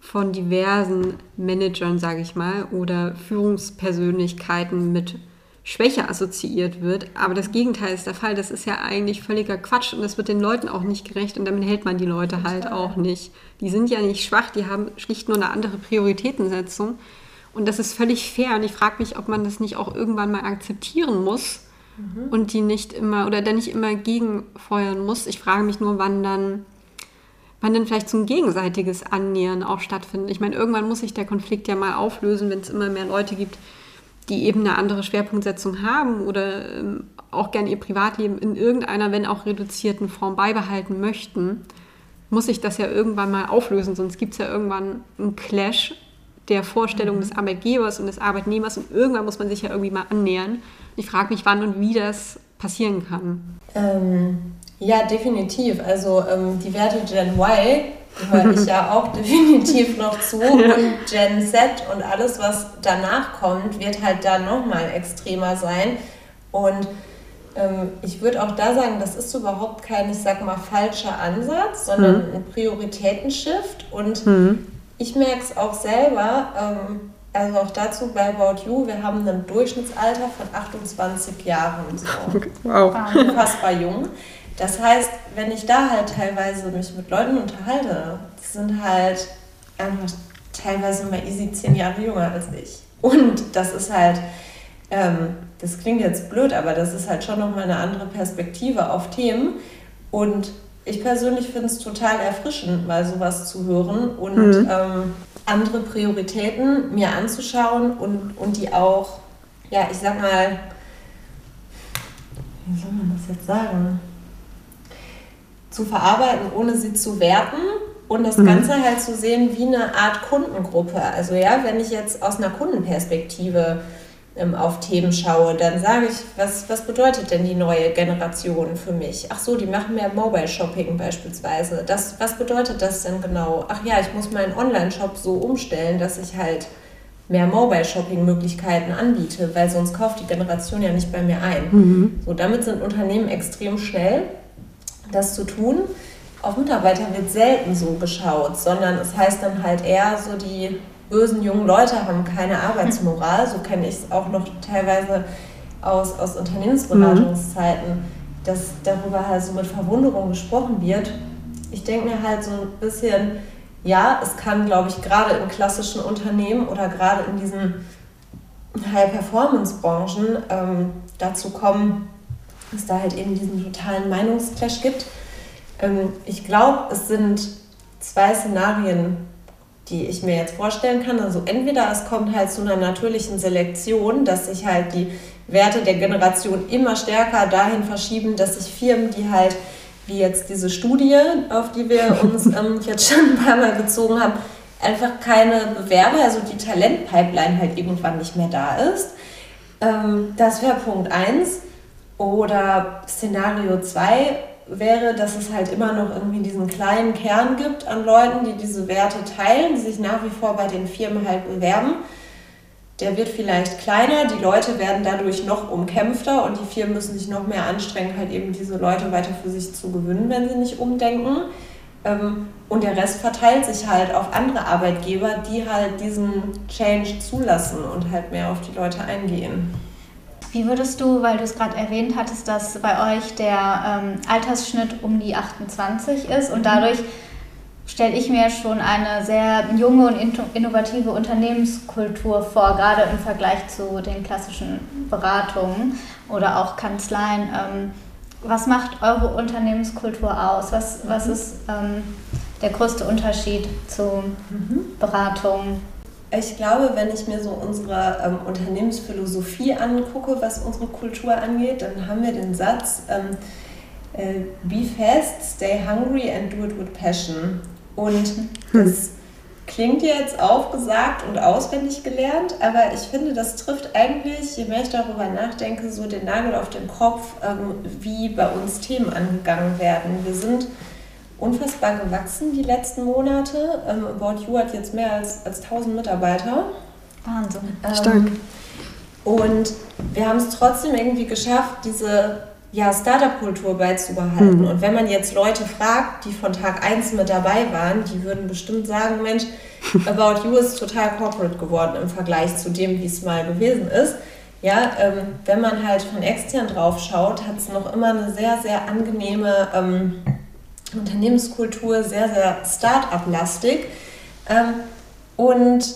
von diversen Managern, sage ich mal, oder Führungspersönlichkeiten mit Schwäche assoziiert wird. Aber das Gegenteil ist der Fall. Das ist ja eigentlich völliger Quatsch und das wird den Leuten auch nicht gerecht und damit hält man die Leute halt auch nicht. Die sind ja nicht schwach, die haben schlicht nur eine andere Prioritätensetzung. Und das ist völlig fair. Und ich frage mich, ob man das nicht auch irgendwann mal akzeptieren muss mhm. und die nicht immer oder dann nicht immer gegenfeuern muss. Ich frage mich nur, wann dann, wann dann vielleicht so ein gegenseitiges Annähern auch stattfindet. Ich meine, irgendwann muss sich der Konflikt ja mal auflösen, wenn es immer mehr Leute gibt, die eben eine andere Schwerpunktsetzung haben oder ähm, auch gerne ihr Privatleben in irgendeiner, wenn auch reduzierten Form beibehalten möchten, muss sich das ja irgendwann mal auflösen, sonst gibt es ja irgendwann einen Clash der Vorstellung des Arbeitgebers und des Arbeitnehmers und irgendwann muss man sich ja irgendwie mal annähern. Ich frage mich, wann und wie das passieren kann. Ähm, ja, definitiv. Also ähm, die Werte Gen Y gehöre ich ja auch definitiv noch zu und Gen Z und alles, was danach kommt, wird halt da nochmal extremer sein. Und ähm, ich würde auch da sagen, das ist überhaupt kein, ich sag mal, falscher Ansatz, sondern mhm. ein Prioritätenshift. Und mhm ich merke es auch selber, ähm, also auch dazu bei About You, wir haben ein Durchschnittsalter von 28 Jahren. So. Wow. Unfassbar jung. Das heißt, wenn ich da halt teilweise mich mit Leuten unterhalte, die sind halt einfach teilweise mal easy zehn Jahre jünger als ich. Und das ist halt, ähm, das klingt jetzt blöd, aber das ist halt schon nochmal eine andere Perspektive auf Themen. Und ich persönlich finde es total erfrischend, mal sowas zu hören und mhm. ähm, andere Prioritäten mir anzuschauen und, und die auch, ja, ich sag mal, wie soll man das jetzt sagen? Zu verarbeiten, ohne sie zu werten und das mhm. Ganze halt zu sehen wie eine Art Kundengruppe. Also ja, wenn ich jetzt aus einer Kundenperspektive ähm, auf Themen schaue, dann sage ich, was, was bedeutet denn die neue Generation für mich? Ach so, die machen mehr Mobile Shopping beispielsweise. Das, was bedeutet das denn genau? Ach ja, ich muss meinen Online-Shop so umstellen, dass ich halt mehr Mobile Shopping Möglichkeiten anbiete, weil sonst kauft die Generation ja nicht bei mir ein. Mhm. So, damit sind Unternehmen extrem schnell, das zu tun. Auf Mitarbeiter wird selten so geschaut, sondern es heißt dann halt eher so die bösen jungen Leute haben keine Arbeitsmoral. So kenne ich es auch noch teilweise aus, aus Unternehmensberatungszeiten, mhm. dass darüber halt so mit Verwunderung gesprochen wird. Ich denke mir halt so ein bisschen, ja, es kann, glaube ich, gerade in klassischen Unternehmen oder gerade in diesen High-Performance-Branchen ähm, dazu kommen, dass da halt eben diesen totalen Meinungsclash gibt. Ähm, ich glaube, es sind zwei Szenarien die ich mir jetzt vorstellen kann. Also entweder es kommt halt zu einer natürlichen Selektion, dass sich halt die Werte der Generation immer stärker dahin verschieben, dass sich Firmen, die halt, wie jetzt diese Studie, auf die wir uns ähm, jetzt schon ein paar Mal bezogen haben, einfach keine Bewerber, also die Talentpipeline halt irgendwann nicht mehr da ist. Ähm, das wäre Punkt 1. Oder Szenario 2, wäre, dass es halt immer noch irgendwie diesen kleinen Kern gibt an Leuten, die diese Werte teilen, die sich nach wie vor bei den Firmen halt bewerben. Der wird vielleicht kleiner, die Leute werden dadurch noch umkämpfter und die Firmen müssen sich noch mehr anstrengen, halt eben diese Leute weiter für sich zu gewinnen, wenn sie nicht umdenken. Ähm, und der Rest verteilt sich halt auf andere Arbeitgeber, die halt diesen Change zulassen und halt mehr auf die Leute eingehen. Wie würdest du, weil du es gerade erwähnt hattest, dass bei euch der ähm, Altersschnitt um die 28 ist und dadurch stelle ich mir schon eine sehr junge und innovative Unternehmenskultur vor, gerade im Vergleich zu den klassischen Beratungen oder auch Kanzleien. Ähm, was macht eure Unternehmenskultur aus? Was, was mhm. ist ähm, der größte Unterschied zu mhm. Beratungen? Ich glaube, wenn ich mir so unsere ähm, Unternehmensphilosophie angucke, was unsere Kultur angeht, dann haben wir den Satz, ähm, äh, be fast, stay hungry and do it with passion. Und das klingt jetzt aufgesagt und auswendig gelernt, aber ich finde, das trifft eigentlich, je mehr ich darüber nachdenke, so den Nagel auf den Kopf, ähm, wie bei uns Themen angegangen werden. Wir sind unfassbar gewachsen die letzten Monate. Ähm, About You hat jetzt mehr als, als 1000 Mitarbeiter. Wahnsinn. Ähm, Stark. Und wir haben es trotzdem irgendwie geschafft, diese ja, Startup-Kultur beizubehalten. Mhm. Und wenn man jetzt Leute fragt, die von Tag 1 mit dabei waren, die würden bestimmt sagen, Mensch, About You ist total corporate geworden im Vergleich zu dem, wie es mal gewesen ist. Ja, ähm, wenn man halt von extern drauf schaut, hat es noch immer eine sehr, sehr angenehme ähm, Unternehmenskultur sehr, sehr Start-up-lastig. Ähm, und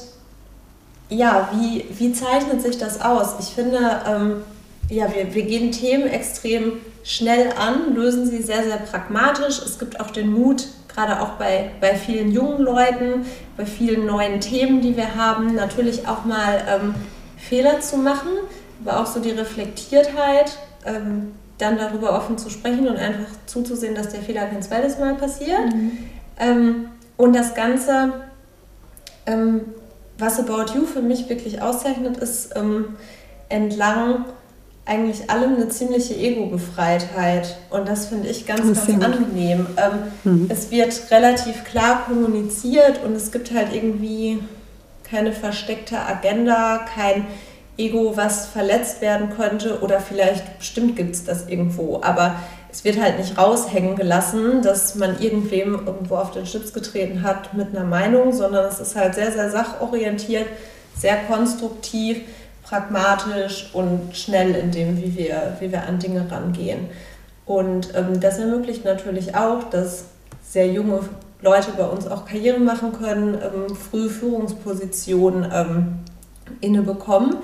ja, wie, wie zeichnet sich das aus? Ich finde, ähm, ja, wir, wir gehen Themen extrem schnell an, lösen sie sehr, sehr pragmatisch. Es gibt auch den Mut, gerade auch bei, bei vielen jungen Leuten, bei vielen neuen Themen, die wir haben, natürlich auch mal ähm, Fehler zu machen, aber auch so die Reflektiertheit, ähm, dann darüber offen zu sprechen und einfach zuzusehen, dass der Fehler kein zweites Mal passiert. Mhm. Ähm, und das Ganze, ähm, was About You für mich wirklich auszeichnet, ist ähm, entlang eigentlich allem eine ziemliche Ego-Befreitheit. Und das finde ich ganz, ganz angenehm. Ähm, mhm. Es wird relativ klar kommuniziert und es gibt halt irgendwie keine versteckte Agenda, kein Ego, was verletzt werden könnte oder vielleicht stimmt gibt es das irgendwo, aber es wird halt nicht raushängen gelassen, dass man irgendwem irgendwo auf den Schlips getreten hat mit einer Meinung, sondern es ist halt sehr, sehr sachorientiert, sehr konstruktiv, pragmatisch und schnell in dem, wie wir, wie wir an Dinge rangehen. Und ähm, das ermöglicht natürlich auch, dass sehr junge Leute bei uns auch Karriere machen können, ähm, früh Führungspositionen ähm, inne bekommen.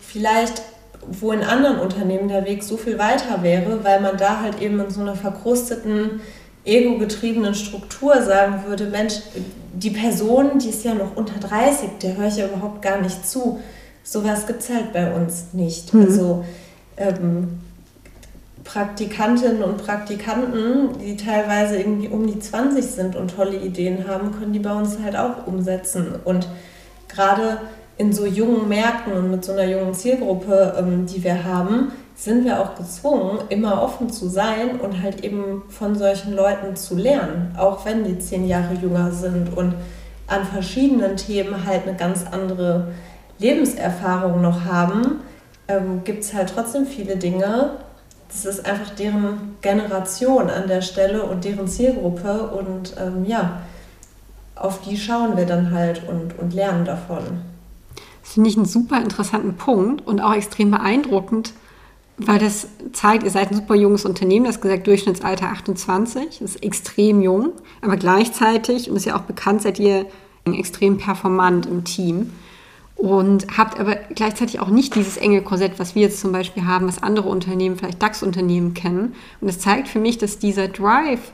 Vielleicht, wo in anderen Unternehmen der Weg so viel weiter wäre, weil man da halt eben in so einer verkrusteten, ego-getriebenen Struktur sagen würde, Mensch, die Person, die ist ja noch unter 30, der höre ich ja überhaupt gar nicht zu. Sowas gibt es halt bei uns nicht. Mhm. Also ähm, Praktikantinnen und Praktikanten, die teilweise irgendwie um die 20 sind und tolle Ideen haben, können die bei uns halt auch umsetzen. Und gerade in so jungen Märkten und mit so einer jungen Zielgruppe, ähm, die wir haben, sind wir auch gezwungen, immer offen zu sein und halt eben von solchen Leuten zu lernen, auch wenn die zehn Jahre jünger sind und an verschiedenen Themen halt eine ganz andere Lebenserfahrung noch haben, ähm, gibt es halt trotzdem viele Dinge, das ist einfach deren Generation an der Stelle und deren Zielgruppe und ähm, ja, auf die schauen wir dann halt und, und lernen davon. Das finde ich einen super interessanten Punkt und auch extrem beeindruckend, weil das zeigt, ihr seid ein super junges Unternehmen, das gesagt Durchschnittsalter 28, das ist extrem jung, aber gleichzeitig, und ist ja auch bekannt, seid ihr extrem performant im Team und habt aber gleichzeitig auch nicht dieses enge Korsett, was wir jetzt zum Beispiel haben, was andere Unternehmen, vielleicht DAX-Unternehmen kennen. Und es zeigt für mich, dass dieser Drive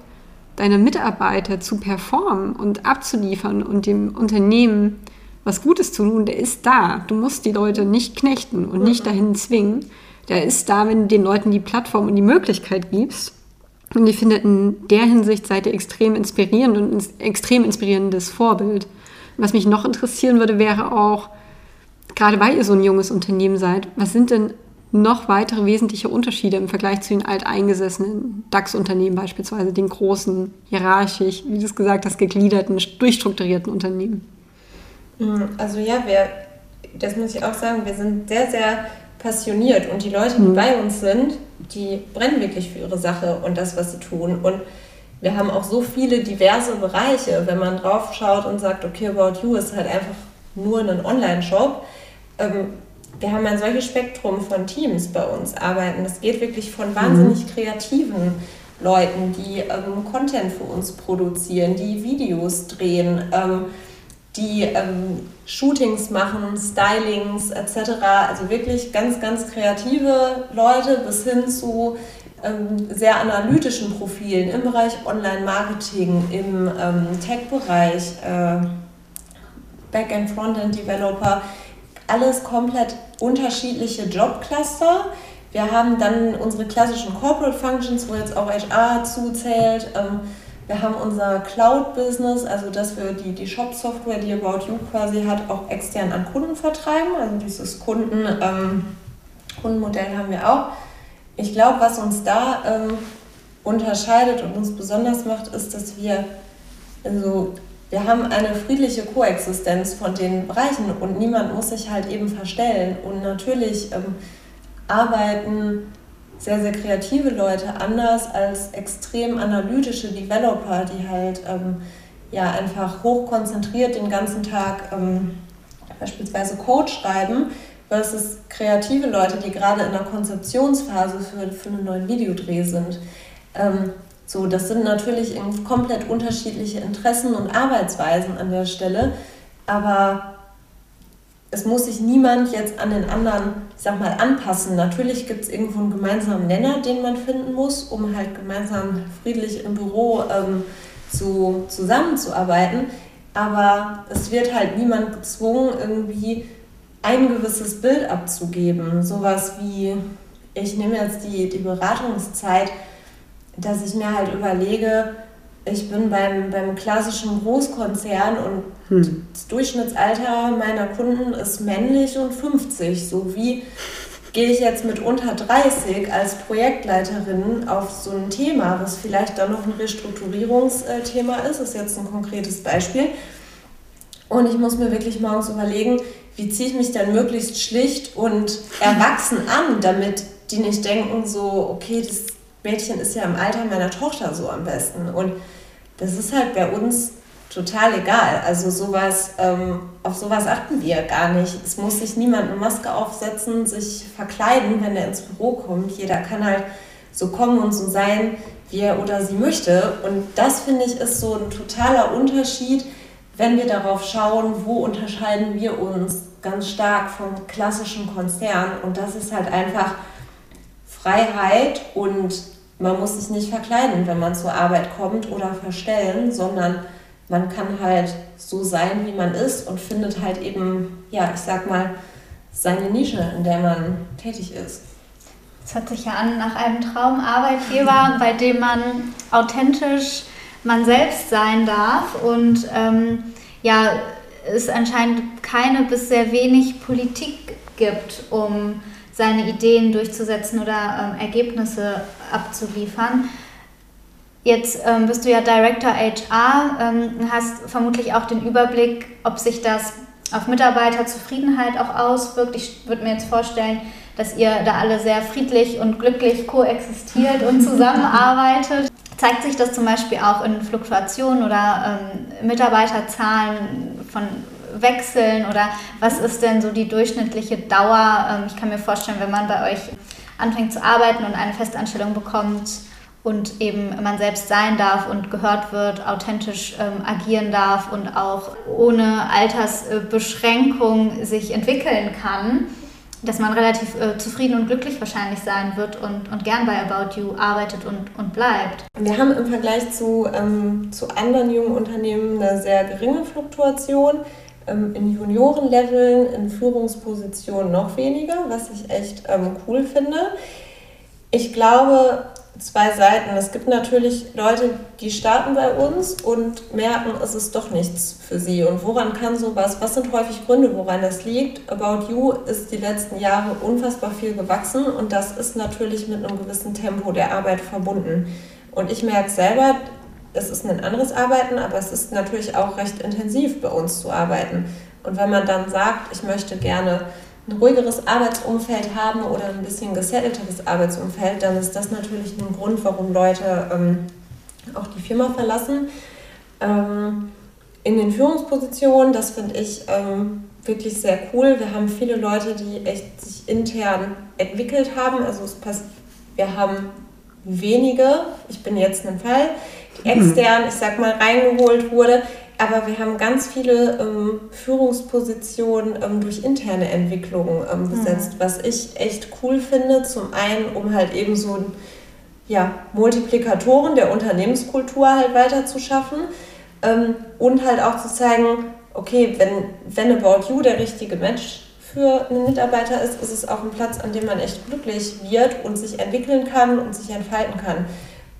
deiner Mitarbeiter zu performen und abzuliefern und dem Unternehmen was Gutes zu tun, der ist da. Du musst die Leute nicht knechten und nicht dahin zwingen. Der ist da, wenn du den Leuten die Plattform und die Möglichkeit gibst. Und ich finde, in der Hinsicht seid ihr extrem inspirierend und ein extrem inspirierendes Vorbild. Was mich noch interessieren würde, wäre auch, gerade weil ihr so ein junges Unternehmen seid, was sind denn noch weitere wesentliche Unterschiede im Vergleich zu den alteingesessenen DAX-Unternehmen beispielsweise, den großen, hierarchisch, wie du es gesagt hast, gegliederten, durchstrukturierten Unternehmen? Mm, also ja, wir, das muss ich auch sagen, wir sind sehr, sehr passioniert und die Leute, die mhm. bei uns sind, die brennen wirklich für ihre Sache und das, was sie tun. Und wir haben auch so viele diverse Bereiche, wenn man drauf schaut und sagt, okay, About You ist halt einfach nur ein Online-Shop ähm, wir haben ein solches Spektrum von Teams bei uns arbeiten. Das geht wirklich von wahnsinnig mhm. kreativen Leuten, die ähm, Content für uns produzieren, die Videos drehen, ähm, die ähm, Shootings machen, Stylings etc. Also wirklich ganz, ganz kreative Leute bis hin zu ähm, sehr analytischen Profilen im Bereich Online-Marketing, im ähm, Tech-Bereich, äh, Backend, Frontend Developer alles komplett unterschiedliche Jobcluster. Wir haben dann unsere klassischen Corporate Functions, wo jetzt auch HR zuzählt. Ähm, wir haben unser Cloud-Business, also dass wir die, die Shop-Software, die About You quasi hat, auch extern an Kunden vertreiben. Also dieses Kunden, ähm, Kundenmodell haben wir auch. Ich glaube, was uns da ähm, unterscheidet und uns besonders macht, ist, dass wir also wir haben eine friedliche Koexistenz von den Bereichen und niemand muss sich halt eben verstellen. Und natürlich ähm, arbeiten sehr, sehr kreative Leute anders als extrem analytische Developer, die halt ähm, ja einfach hochkonzentriert den ganzen Tag ähm, beispielsweise Code schreiben, versus kreative Leute, die gerade in der Konzeptionsphase für, für einen neuen Videodreh sind. Ähm, so, das sind natürlich komplett unterschiedliche Interessen und Arbeitsweisen an der Stelle, aber es muss sich niemand jetzt an den anderen, ich sag mal, anpassen. Natürlich gibt es irgendwo einen gemeinsamen Nenner, den man finden muss, um halt gemeinsam friedlich im Büro ähm, zu, zusammenzuarbeiten. Aber es wird halt niemand gezwungen, irgendwie ein gewisses Bild abzugeben. Sowas wie, ich nehme jetzt die, die Beratungszeit dass ich mir halt überlege, ich bin beim, beim klassischen Großkonzern und hm. das Durchschnittsalter meiner Kunden ist männlich und 50. So wie gehe ich jetzt mit unter 30 als Projektleiterin auf so ein Thema, was vielleicht dann noch ein Restrukturierungsthema ist, ist jetzt ein konkretes Beispiel. Und ich muss mir wirklich morgens überlegen, wie ziehe ich mich dann möglichst schlicht und erwachsen an, damit die nicht denken, so, okay, das Mädchen ist ja im Alter meiner Tochter so am besten. Und das ist halt bei uns total egal. Also sowas, ähm, auf sowas achten wir gar nicht. Es muss sich niemand eine Maske aufsetzen, sich verkleiden, wenn er ins Büro kommt. Jeder kann halt so kommen und so sein, wie er oder sie möchte. Und das finde ich ist so ein totaler Unterschied, wenn wir darauf schauen, wo unterscheiden wir uns ganz stark vom klassischen Konzern. Und das ist halt einfach Freiheit und man muss sich nicht verkleiden, wenn man zur Arbeit kommt oder verstellen, sondern man kann halt so sein, wie man ist und findet halt eben, ja, ich sag mal, seine Nische, in der man tätig ist. Das hört sich ja an nach einem Traumarbeitgeber, bei dem man authentisch man selbst sein darf und ähm, ja, es anscheinend keine bis sehr wenig Politik gibt, um seine Ideen durchzusetzen oder ähm, Ergebnisse abzuliefern. Jetzt ähm, bist du ja Director HR, ähm, hast vermutlich auch den Überblick, ob sich das auf Mitarbeiterzufriedenheit auch auswirkt. Ich würde mir jetzt vorstellen, dass ihr da alle sehr friedlich und glücklich koexistiert und zusammenarbeitet. Zeigt sich das zum Beispiel auch in Fluktuationen oder ähm, Mitarbeiterzahlen von Wechseln oder was ist denn so die durchschnittliche Dauer? Ähm, ich kann mir vorstellen, wenn man bei euch anfängt zu arbeiten und eine Festanstellung bekommt, und eben man selbst sein darf und gehört wird, authentisch ähm, agieren darf und auch ohne Altersbeschränkung sich entwickeln kann, dass man relativ äh, zufrieden und glücklich wahrscheinlich sein wird und, und gern bei About You arbeitet und, und bleibt. Wir haben im Vergleich zu, ähm, zu anderen jungen Unternehmen eine sehr geringe Fluktuation. Ähm, in Juniorenleveln, in Führungspositionen noch weniger, was ich echt ähm, cool finde. Ich glaube, zwei Seiten. Es gibt natürlich Leute, die starten bei uns und merken, es ist doch nichts für sie. Und woran kann sowas, was sind häufig Gründe, woran das liegt? About You ist die letzten Jahre unfassbar viel gewachsen und das ist natürlich mit einem gewissen Tempo der Arbeit verbunden. Und ich merke selber, es ist ein anderes Arbeiten, aber es ist natürlich auch recht intensiv bei uns zu arbeiten. Und wenn man dann sagt, ich möchte gerne ein ruhigeres Arbeitsumfeld haben oder ein bisschen gesettelteres Arbeitsumfeld, dann ist das natürlich ein Grund, warum Leute ähm, auch die Firma verlassen. Ähm, in den Führungspositionen, das finde ich ähm, wirklich sehr cool. Wir haben viele Leute, die echt sich intern entwickelt haben. Also es passt, wir haben wenige, ich bin jetzt ein Fall. Extern, ich sag mal, reingeholt wurde, aber wir haben ganz viele ähm, Führungspositionen ähm, durch interne Entwicklungen ähm, besetzt, mhm. was ich echt cool finde. Zum einen, um halt eben so ja, Multiplikatoren der Unternehmenskultur halt weiter zu schaffen ähm, und halt auch zu zeigen, okay, wenn, wenn About You der richtige Match für einen Mitarbeiter ist, ist es auch ein Platz, an dem man echt glücklich wird und sich entwickeln kann und sich entfalten kann.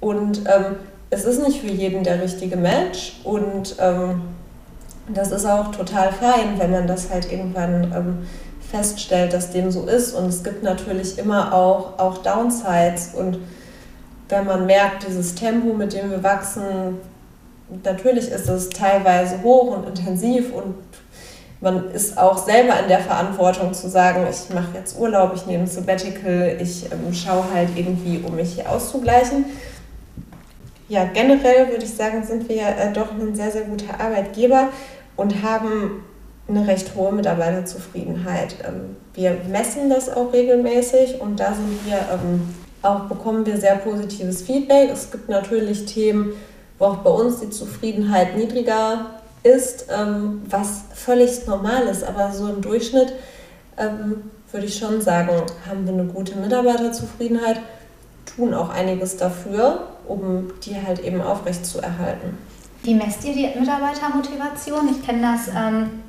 Und ähm, es ist nicht für jeden der richtige Match und ähm, das ist auch total fein, wenn man das halt irgendwann ähm, feststellt, dass dem so ist. Und es gibt natürlich immer auch, auch Downsides. Und wenn man merkt, dieses Tempo, mit dem wir wachsen, natürlich ist es teilweise hoch und intensiv. Und man ist auch selber in der Verantwortung zu sagen, ich mache jetzt Urlaub, ich nehme ein Sabbatical, ich ähm, schaue halt irgendwie, um mich hier auszugleichen ja, generell würde ich sagen, sind wir äh, doch ein sehr, sehr guter Arbeitgeber und haben eine recht hohe Mitarbeiterzufriedenheit. Ähm, wir messen das auch regelmäßig und da sind wir ähm, auch bekommen wir sehr positives Feedback. Es gibt natürlich Themen, wo auch bei uns die Zufriedenheit niedriger ist, ähm, was völlig normal ist, aber so im Durchschnitt ähm, würde ich schon sagen, haben wir eine gute Mitarbeiterzufriedenheit, tun auch einiges dafür um die halt eben aufrecht zu erhalten. Wie messt ihr die Mitarbeitermotivation? Ich kenne das ähm,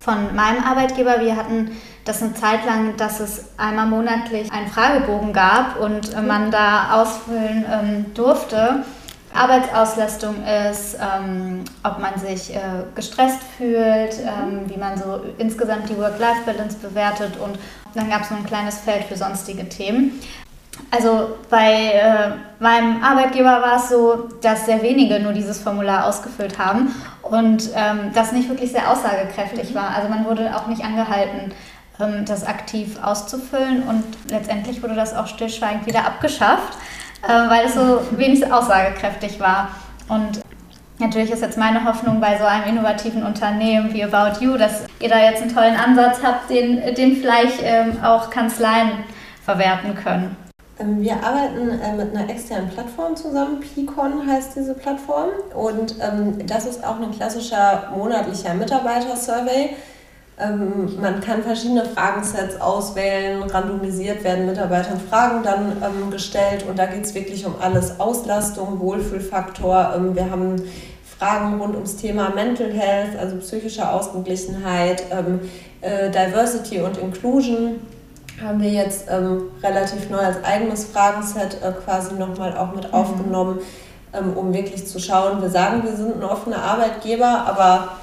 von meinem Arbeitgeber. Wir hatten das eine Zeit lang, dass es einmal monatlich einen Fragebogen gab und äh, man da ausfüllen ähm, durfte. Arbeitsauslastung ist, ähm, ob man sich äh, gestresst fühlt, ähm, wie man so insgesamt die Work-Life-Balance bewertet und dann gab es so ein kleines Feld für sonstige Themen. Also bei äh, meinem Arbeitgeber war es so, dass sehr wenige nur dieses Formular ausgefüllt haben und ähm, das nicht wirklich sehr aussagekräftig war. Also man wurde auch nicht angehalten, ähm, das aktiv auszufüllen und letztendlich wurde das auch stillschweigend wieder abgeschafft, äh, weil es so wenig aussagekräftig war. Und Natürlich ist jetzt meine Hoffnung bei so einem innovativen Unternehmen wie About You, dass ihr da jetzt einen tollen Ansatz habt, den, den vielleicht ähm, auch Kanzleien verwerten können. Ähm, wir arbeiten äh, mit einer externen Plattform zusammen. Picon heißt diese Plattform. Und ähm, das ist auch ein klassischer monatlicher Mitarbeiter-Survey. Ähm, man kann verschiedene Fragensets auswählen, randomisiert werden Mitarbeitern Fragen dann gestellt und da geht es wirklich um alles. Auslastung, Wohlfühlfaktor. Wir haben Fragen rund ums Thema Mental Health, also psychische Ausgeglichenheit, äh, Diversity und Inclusion haben wir jetzt ähm, relativ neu als eigenes Fragenset äh, quasi nochmal auch mit mhm. aufgenommen, ähm, um wirklich zu schauen, wir sagen, wir sind ein offener Arbeitgeber, aber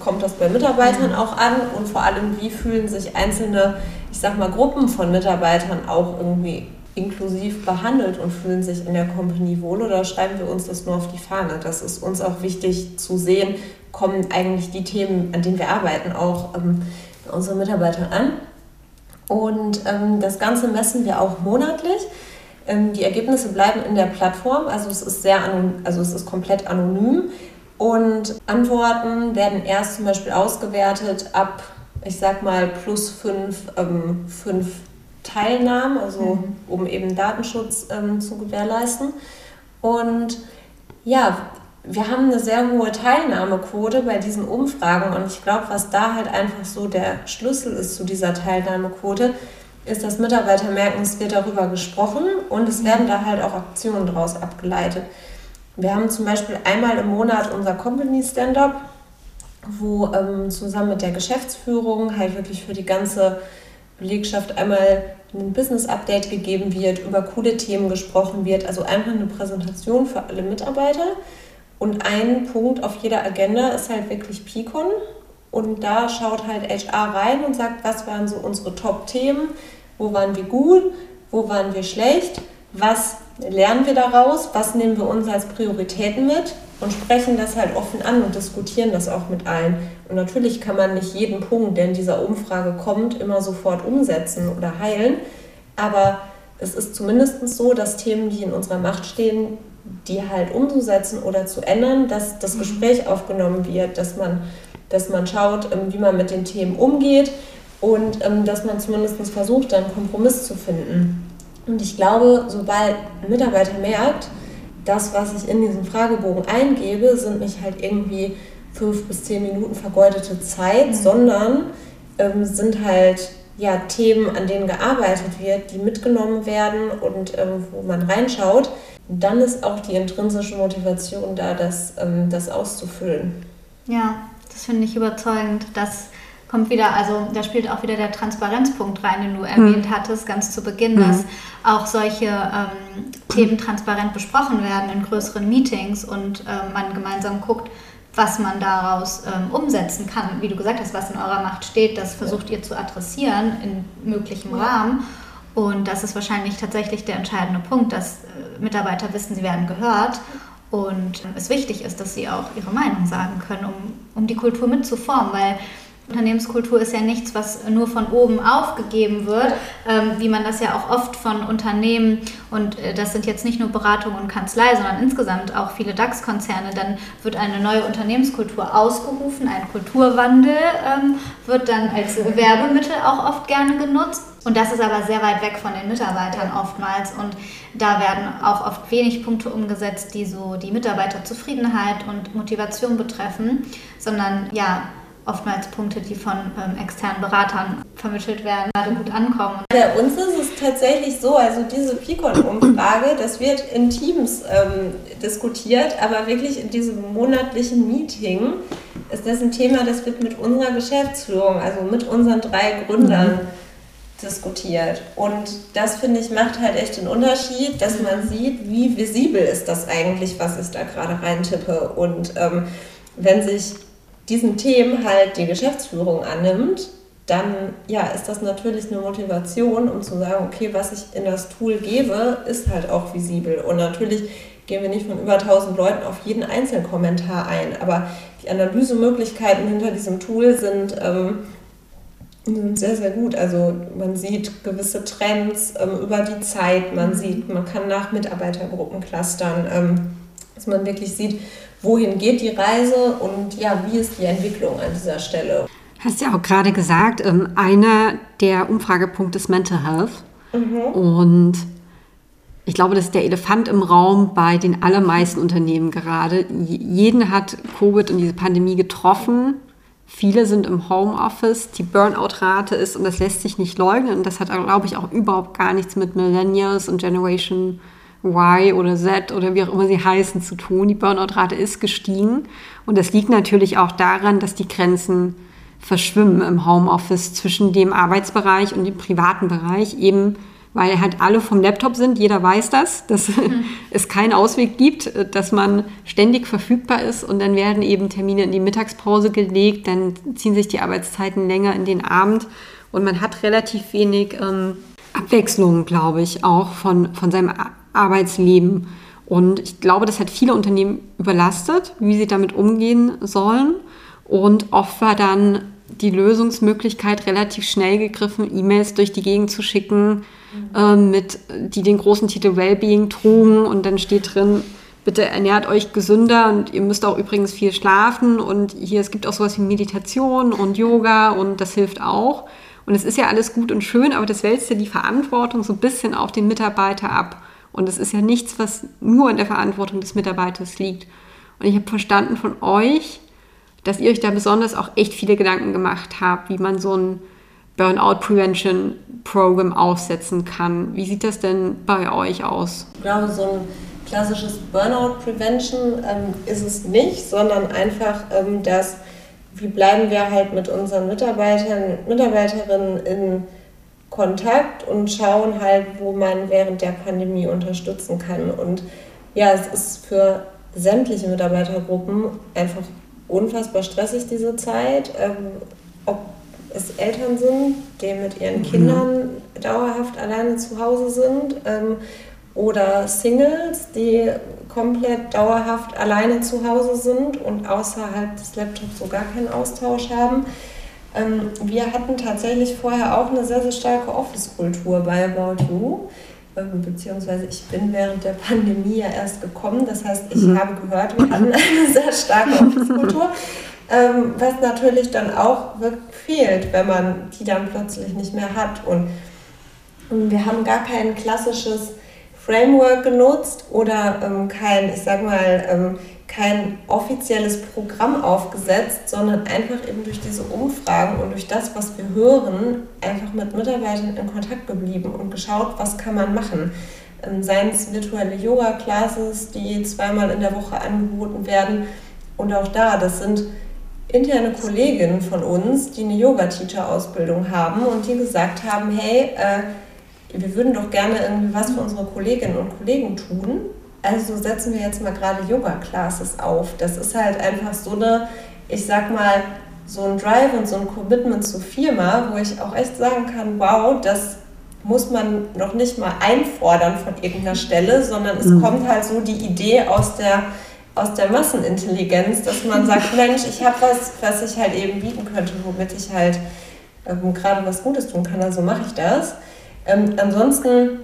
kommt das bei Mitarbeitern mhm. auch an und vor allem, wie fühlen sich einzelne, ich sag mal, Gruppen von Mitarbeitern auch irgendwie inklusiv behandelt und fühlen sich in der Company wohl oder schreiben wir uns das nur auf die Fahne? Das ist uns auch wichtig zu sehen, kommen eigentlich die Themen, an denen wir arbeiten, auch ähm, bei unseren Mitarbeitern an. Und ähm, das Ganze messen wir auch monatlich. Ähm, die Ergebnisse bleiben in der Plattform, also es ist sehr also es ist komplett anonym. Und Antworten werden erst zum Beispiel ausgewertet ab, ich sag mal, plus fünf, ähm, fünf Teilnahmen, also mhm. um eben Datenschutz ähm, zu gewährleisten. Und ja, wir haben eine sehr hohe Teilnahmequote bei diesen Umfragen und ich glaube, was da halt einfach so der Schlüssel ist zu dieser Teilnahmequote, ist, dass Mitarbeiter merken, es wird darüber gesprochen und es werden da halt auch Aktionen daraus abgeleitet. Wir haben zum Beispiel einmal im Monat unser Company Stand-up, wo ähm, zusammen mit der Geschäftsführung halt wirklich für die ganze Belegschaft einmal ein Business-Update gegeben wird, über coole Themen gesprochen wird, also einfach eine Präsentation für alle Mitarbeiter. Und ein Punkt auf jeder Agenda ist halt wirklich Picon. Und da schaut halt HR rein und sagt, was waren so unsere Top-Themen, wo waren wir gut, wo waren wir schlecht, was lernen wir daraus, was nehmen wir uns als Prioritäten mit? Und sprechen das halt offen an und diskutieren das auch mit allen. Und natürlich kann man nicht jeden Punkt, der in dieser Umfrage kommt, immer sofort umsetzen oder heilen, aber es ist zumindest so, dass Themen, die in unserer Macht stehen, die halt umzusetzen oder zu ändern, dass das mhm. Gespräch aufgenommen wird, dass man, dass man schaut, ähm, wie man mit den Themen umgeht und ähm, dass man zumindest versucht, einen Kompromiss zu finden. Und ich glaube, sobald ein Mitarbeiter merkt, das, was ich in diesen Fragebogen eingebe, sind nicht halt irgendwie fünf bis zehn Minuten vergeudete Zeit, mhm. sondern ähm, sind halt ja, Themen, an denen gearbeitet wird, die mitgenommen werden und ähm, wo man reinschaut, dann ist auch die intrinsische Motivation da, das, ähm, das auszufüllen. Ja, das finde ich überzeugend. Das kommt wieder, also da spielt auch wieder der Transparenzpunkt rein, den du mhm. erwähnt hattest, ganz zu Beginn, mhm. dass auch solche ähm, Themen transparent besprochen werden in größeren Meetings und äh, man gemeinsam guckt, was man daraus ähm, umsetzen kann. Wie du gesagt hast, was in eurer Macht steht, das versucht ihr zu adressieren in möglichem ja. Rahmen. Und das ist wahrscheinlich tatsächlich der entscheidende Punkt, dass äh, Mitarbeiter wissen, sie werden gehört und es wichtig ist, dass sie auch ihre Meinung sagen können, um, um die Kultur mitzuformen, weil Unternehmenskultur ist ja nichts, was nur von oben aufgegeben wird, ähm, wie man das ja auch oft von Unternehmen, und äh, das sind jetzt nicht nur Beratung und Kanzlei, sondern insgesamt auch viele DAX-Konzerne, dann wird eine neue Unternehmenskultur ausgerufen, ein Kulturwandel ähm, wird dann als Werbemittel auch oft gerne genutzt. Und das ist aber sehr weit weg von den Mitarbeitern oftmals. Und da werden auch oft wenig Punkte umgesetzt, die so die Mitarbeiterzufriedenheit und Motivation betreffen, sondern ja, oftmals Punkte, die von ähm, externen Beratern vermittelt werden, gerade gut ankommen. Bei uns ist es tatsächlich so, also diese Picon-Umfrage, das wird in Teams ähm, diskutiert, aber wirklich in diesem monatlichen Meeting ist das ein Thema, das wird mit unserer Geschäftsführung, also mit unseren drei Gründern mhm. diskutiert. Und das, finde ich, macht halt echt den Unterschied, dass man sieht, wie visibel ist das eigentlich, was ich da gerade reintippe. Und ähm, wenn sich diesen Themen halt die Geschäftsführung annimmt, dann ja, ist das natürlich eine Motivation, um zu sagen, okay, was ich in das Tool gebe, ist halt auch visibel. Und natürlich gehen wir nicht von über 1000 Leuten auf jeden einzelnen Kommentar ein, aber die Analysemöglichkeiten hinter diesem Tool sind, ähm, sind sehr, sehr gut. Also man sieht gewisse Trends ähm, über die Zeit, man sieht, man kann nach Mitarbeitergruppen clustern, ähm, dass man wirklich sieht, wohin geht die Reise und ja, wie ist die Entwicklung an dieser Stelle. Hast ja auch gerade gesagt, ähm, einer der Umfragepunkte ist Mental Health. Mhm. Und ich glaube, das ist der Elefant im Raum bei den allermeisten Unternehmen gerade. Jeden hat Covid und diese Pandemie getroffen. Viele sind im Homeoffice. Die Burnout-Rate ist, und das lässt sich nicht leugnen, und das hat, glaube ich, auch überhaupt gar nichts mit Millennials und Generation Y oder Z oder wie auch immer sie heißen zu tun. Die Burnout-Rate ist gestiegen. Und das liegt natürlich auch daran, dass die Grenzen verschwimmen im Homeoffice zwischen dem Arbeitsbereich und dem privaten Bereich, eben weil halt alle vom Laptop sind. Jeder weiß das, dass mhm. es keinen Ausweg gibt, dass man ständig verfügbar ist und dann werden eben Termine in die Mittagspause gelegt, dann ziehen sich die Arbeitszeiten länger in den Abend und man hat relativ wenig ähm, Abwechslung, glaube ich, auch von, von seinem Arbeitsleben. Und ich glaube, das hat viele Unternehmen überlastet, wie sie damit umgehen sollen. Und oft war dann die Lösungsmöglichkeit relativ schnell gegriffen, E-Mails durch die Gegend zu schicken, mhm. ähm, mit, die den großen Titel Wellbeing trugen und dann steht drin, bitte ernährt euch gesünder und ihr müsst auch übrigens viel schlafen und hier es gibt auch sowas wie Meditation und Yoga und das hilft auch. Und es ist ja alles gut und schön, aber das wälzt ja die Verantwortung so ein bisschen auf den Mitarbeiter ab. Und es ist ja nichts, was nur in der Verantwortung des Mitarbeiters liegt. Und ich habe verstanden von euch, dass ihr euch da besonders auch echt viele Gedanken gemacht habt, wie man so ein Burnout Prevention Program aufsetzen kann. Wie sieht das denn bei euch aus? Ich glaube, so ein klassisches Burnout Prevention ähm, ist es nicht, sondern einfach, ähm, dass wie bleiben wir halt mit unseren Mitarbeitern, Mitarbeiterinnen in Kontakt und schauen halt, wo man während der Pandemie unterstützen kann. Und ja, es ist für sämtliche Mitarbeitergruppen einfach unfassbar stressig, diese Zeit. Ähm, ob es Eltern sind, die mit ihren mhm. Kindern dauerhaft alleine zu Hause sind, ähm, oder Singles, die komplett dauerhaft alleine zu Hause sind und außerhalb des Laptops so gar keinen Austausch haben. Ähm, wir hatten tatsächlich vorher auch eine sehr, sehr starke Office-Kultur bei About You. Ähm, beziehungsweise ich bin während der Pandemie ja erst gekommen. Das heißt, ich mhm. habe gehört, wir hatten eine sehr starke Office-Kultur, ähm, was natürlich dann auch wirklich fehlt, wenn man die dann plötzlich nicht mehr hat. Und, und wir haben gar kein klassisches Framework genutzt oder ähm, kein, ich sag mal, ähm, kein offizielles Programm aufgesetzt, sondern einfach eben durch diese Umfragen und durch das, was wir hören, einfach mit Mitarbeitern in Kontakt geblieben und geschaut, was kann man machen. Ähm, seien es virtuelle Yoga-Classes, die zweimal in der Woche angeboten werden. Und auch da, das sind interne Kolleginnen von uns, die eine Yoga-Teacher-Ausbildung haben und die gesagt haben, hey, äh, wir würden doch gerne irgendwie was für unsere Kolleginnen und Kollegen tun also setzen wir jetzt mal gerade Yoga-Classes auf. Das ist halt einfach so eine, ich sag mal, so ein Drive und so ein Commitment zur Firma, wo ich auch echt sagen kann, wow, das muss man noch nicht mal einfordern von irgendeiner Stelle, sondern es mhm. kommt halt so die Idee aus der, aus der Massenintelligenz, dass man sagt, Mensch, ich habe was, was ich halt eben bieten könnte, womit ich halt ähm, gerade was Gutes tun kann, also mache ich das. Ähm, ansonsten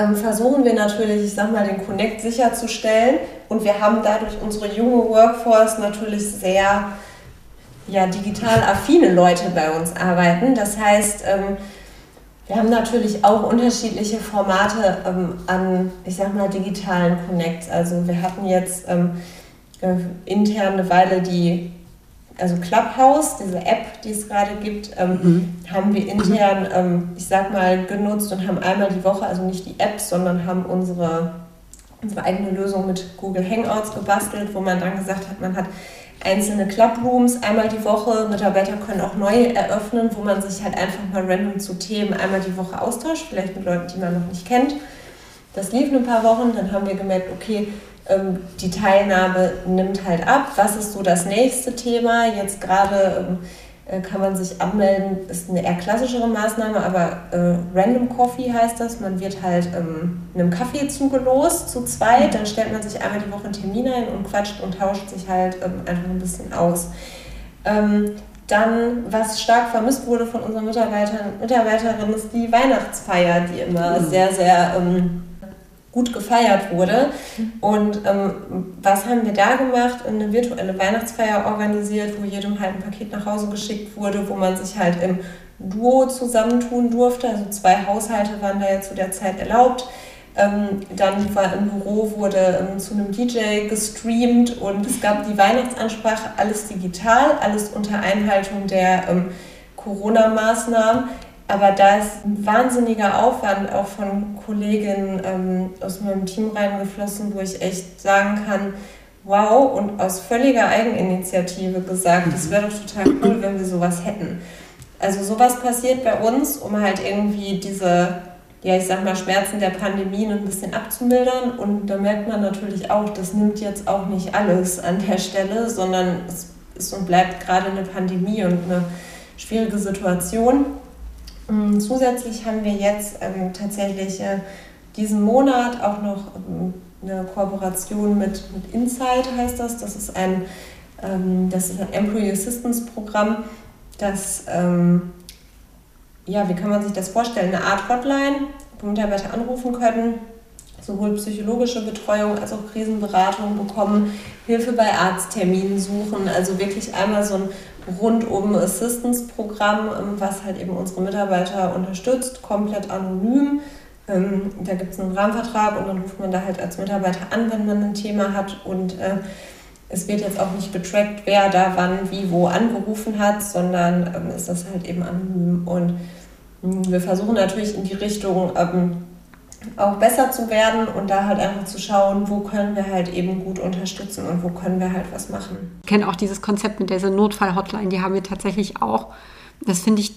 ähm, versuchen wir natürlich, ich sag mal, den Connect sicherzustellen. Und wir haben dadurch unsere junge Workforce natürlich sehr ja, digital affine Leute bei uns arbeiten. Das heißt, ähm, wir haben natürlich auch unterschiedliche Formate ähm, an, ich sag mal, digitalen Connects. Also wir hatten jetzt ähm, äh, intern eine Weile die also Clubhouse, diese App, die es gerade gibt, ähm, mhm. haben wir intern, ähm, ich sag mal, genutzt und haben einmal die Woche, also nicht die App, sondern haben unsere, unsere eigene Lösung mit Google Hangouts gebastelt, wo man dann gesagt hat, man hat einzelne Clubrooms einmal die Woche. Mitarbeiter können auch neue eröffnen, wo man sich halt einfach mal random zu Themen einmal die Woche austauscht, vielleicht mit Leuten, die man noch nicht kennt. Das lief ein paar Wochen, dann haben wir gemerkt, okay, die Teilnahme nimmt halt ab. Was ist so das nächste Thema? Jetzt gerade ähm, äh, kann man sich anmelden, ist eine eher klassischere Maßnahme, aber äh, Random Coffee heißt das. Man wird halt ähm, einem Kaffee zugelost zu zweit, dann stellt man sich einmal die Woche einen Termin ein und quatscht und tauscht sich halt ähm, einfach ein bisschen aus. Ähm, dann, was stark vermisst wurde von unseren Mitarbeitern Mitarbeiterinnen, ist die Weihnachtsfeier, die immer mhm. sehr, sehr ähm, gut gefeiert wurde. Und ähm, was haben wir da gemacht? Eine virtuelle Weihnachtsfeier organisiert, wo jedem halt ein Paket nach Hause geschickt wurde, wo man sich halt im Duo zusammentun durfte. Also zwei Haushalte waren da ja zu der Zeit erlaubt. Ähm, dann war im Büro, wurde ähm, zu einem DJ gestreamt und es gab die Weihnachtsansprache, alles digital, alles unter Einhaltung der ähm, Corona-Maßnahmen. Aber da ist ein wahnsinniger Aufwand auch von Kolleginnen ähm, aus meinem Team reingeflossen, wo ich echt sagen kann, wow, und aus völliger Eigeninitiative gesagt, es wäre doch total cool, wenn wir sowas hätten. Also sowas passiert bei uns, um halt irgendwie diese, ja, ich sag mal, Schmerzen der Pandemie ein bisschen abzumildern. Und da merkt man natürlich auch, das nimmt jetzt auch nicht alles an der Stelle, sondern es ist und bleibt gerade eine Pandemie und eine schwierige Situation. Ähm, zusätzlich haben wir jetzt ähm, tatsächlich äh, diesen Monat auch noch ähm, eine Kooperation mit, mit Insight, heißt das. Das ist ein, ähm, das ist ein Employee Assistance Programm, das, ähm, ja, wie kann man sich das vorstellen? Eine Art Hotline, wo Mitarbeiter anrufen können, sowohl psychologische Betreuung als auch Krisenberatung bekommen, Hilfe bei Arztterminen suchen, also wirklich einmal so ein rundum Assistance-Programm, ähm, was halt eben unsere Mitarbeiter unterstützt, komplett anonym. Ähm, da gibt es einen Rahmenvertrag und dann ruft man da halt als Mitarbeiter an, wenn man ein Thema hat und äh, es wird jetzt auch nicht getrackt, wer da wann, wie, wo angerufen hat, sondern ähm, ist das halt eben anonym und wir versuchen natürlich in die Richtung auch besser zu werden und da halt einfach zu schauen, wo können wir halt eben gut unterstützen und wo können wir halt was machen. Ich kenne auch dieses Konzept mit dieser Notfall-Hotline, die haben wir tatsächlich auch. Das finde ich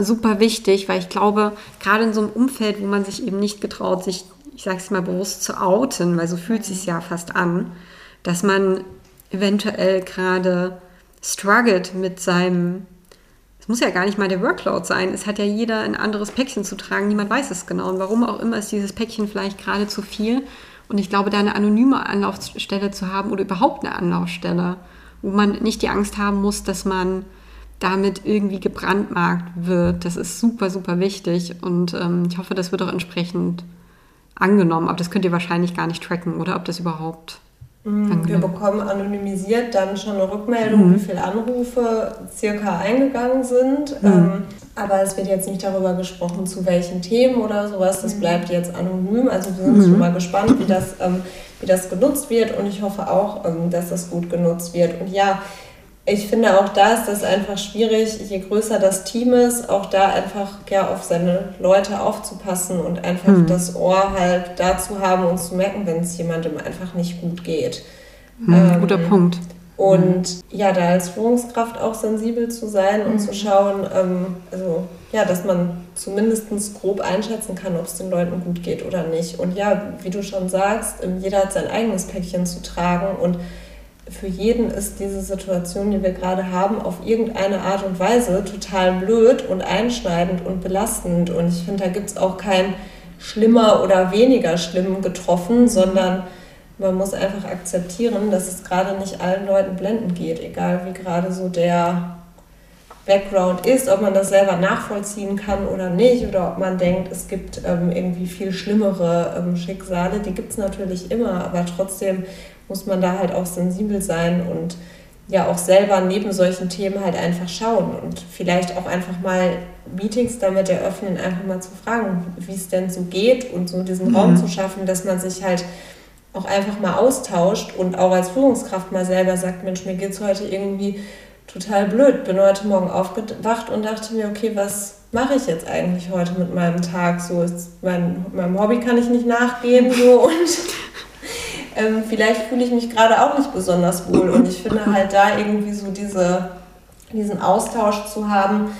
super wichtig, weil ich glaube, gerade in so einem Umfeld, wo man sich eben nicht getraut, sich, ich sage es mal bewusst, zu outen, weil so fühlt sich ja fast an, dass man eventuell gerade struggelt mit seinem muss ja gar nicht mal der Workload sein. Es hat ja jeder ein anderes Päckchen zu tragen. Niemand weiß es genau. Und warum auch immer ist dieses Päckchen vielleicht gerade zu viel. Und ich glaube, da eine anonyme Anlaufstelle zu haben oder überhaupt eine Anlaufstelle, wo man nicht die Angst haben muss, dass man damit irgendwie gebrandmarkt wird, das ist super, super wichtig. Und ähm, ich hoffe, das wird auch entsprechend angenommen. Aber das könnt ihr wahrscheinlich gar nicht tracken, oder ob das überhaupt Mhm. Wir bekommen anonymisiert dann schon eine Rückmeldung, mhm. wie viele Anrufe circa eingegangen sind. Mhm. Ähm, aber es wird jetzt nicht darüber gesprochen, zu welchen Themen oder sowas. Das mhm. bleibt jetzt anonym. Also wir sind mhm. schon mal gespannt, wie das, ähm, wie das genutzt wird. Und ich hoffe auch, ähm, dass das gut genutzt wird. Und ja, ich finde auch da ist das einfach schwierig, je größer das Team ist, auch da einfach ja, auf seine Leute aufzupassen und einfach mhm. das Ohr halt da zu haben und zu merken, wenn es jemandem einfach nicht gut geht. Mhm, ähm, guter Punkt. Und ja, da als Führungskraft auch sensibel zu sein und zu mhm. schauen, ähm, also ja, dass man zumindest grob einschätzen kann, ob es den Leuten gut geht oder nicht. Und ja, wie du schon sagst, jeder hat sein eigenes Päckchen zu tragen und für jeden ist diese Situation, die wir gerade haben, auf irgendeine Art und Weise total blöd und einschneidend und belastend. Und ich finde, da gibt es auch kein schlimmer oder weniger schlimm getroffen, sondern man muss einfach akzeptieren, dass es gerade nicht allen Leuten blendend geht, egal wie gerade so der Background ist, ob man das selber nachvollziehen kann oder nicht, oder ob man denkt, es gibt ähm, irgendwie viel schlimmere ähm, Schicksale, die gibt es natürlich immer, aber trotzdem muss man da halt auch sensibel sein und ja auch selber neben solchen Themen halt einfach schauen und vielleicht auch einfach mal Meetings damit eröffnen, einfach mal zu fragen, wie es denn so geht und so diesen mhm. Raum zu schaffen, dass man sich halt auch einfach mal austauscht und auch als Führungskraft mal selber sagt, Mensch, mir geht es heute irgendwie total blöd. Bin heute Morgen aufgewacht und dachte mir, okay, was mache ich jetzt eigentlich heute mit meinem Tag? So ist mein, meinem Hobby kann ich nicht nachgehen so und ähm, vielleicht fühle ich mich gerade auch nicht besonders wohl. Und ich finde halt da irgendwie so diese, diesen Austausch zu haben,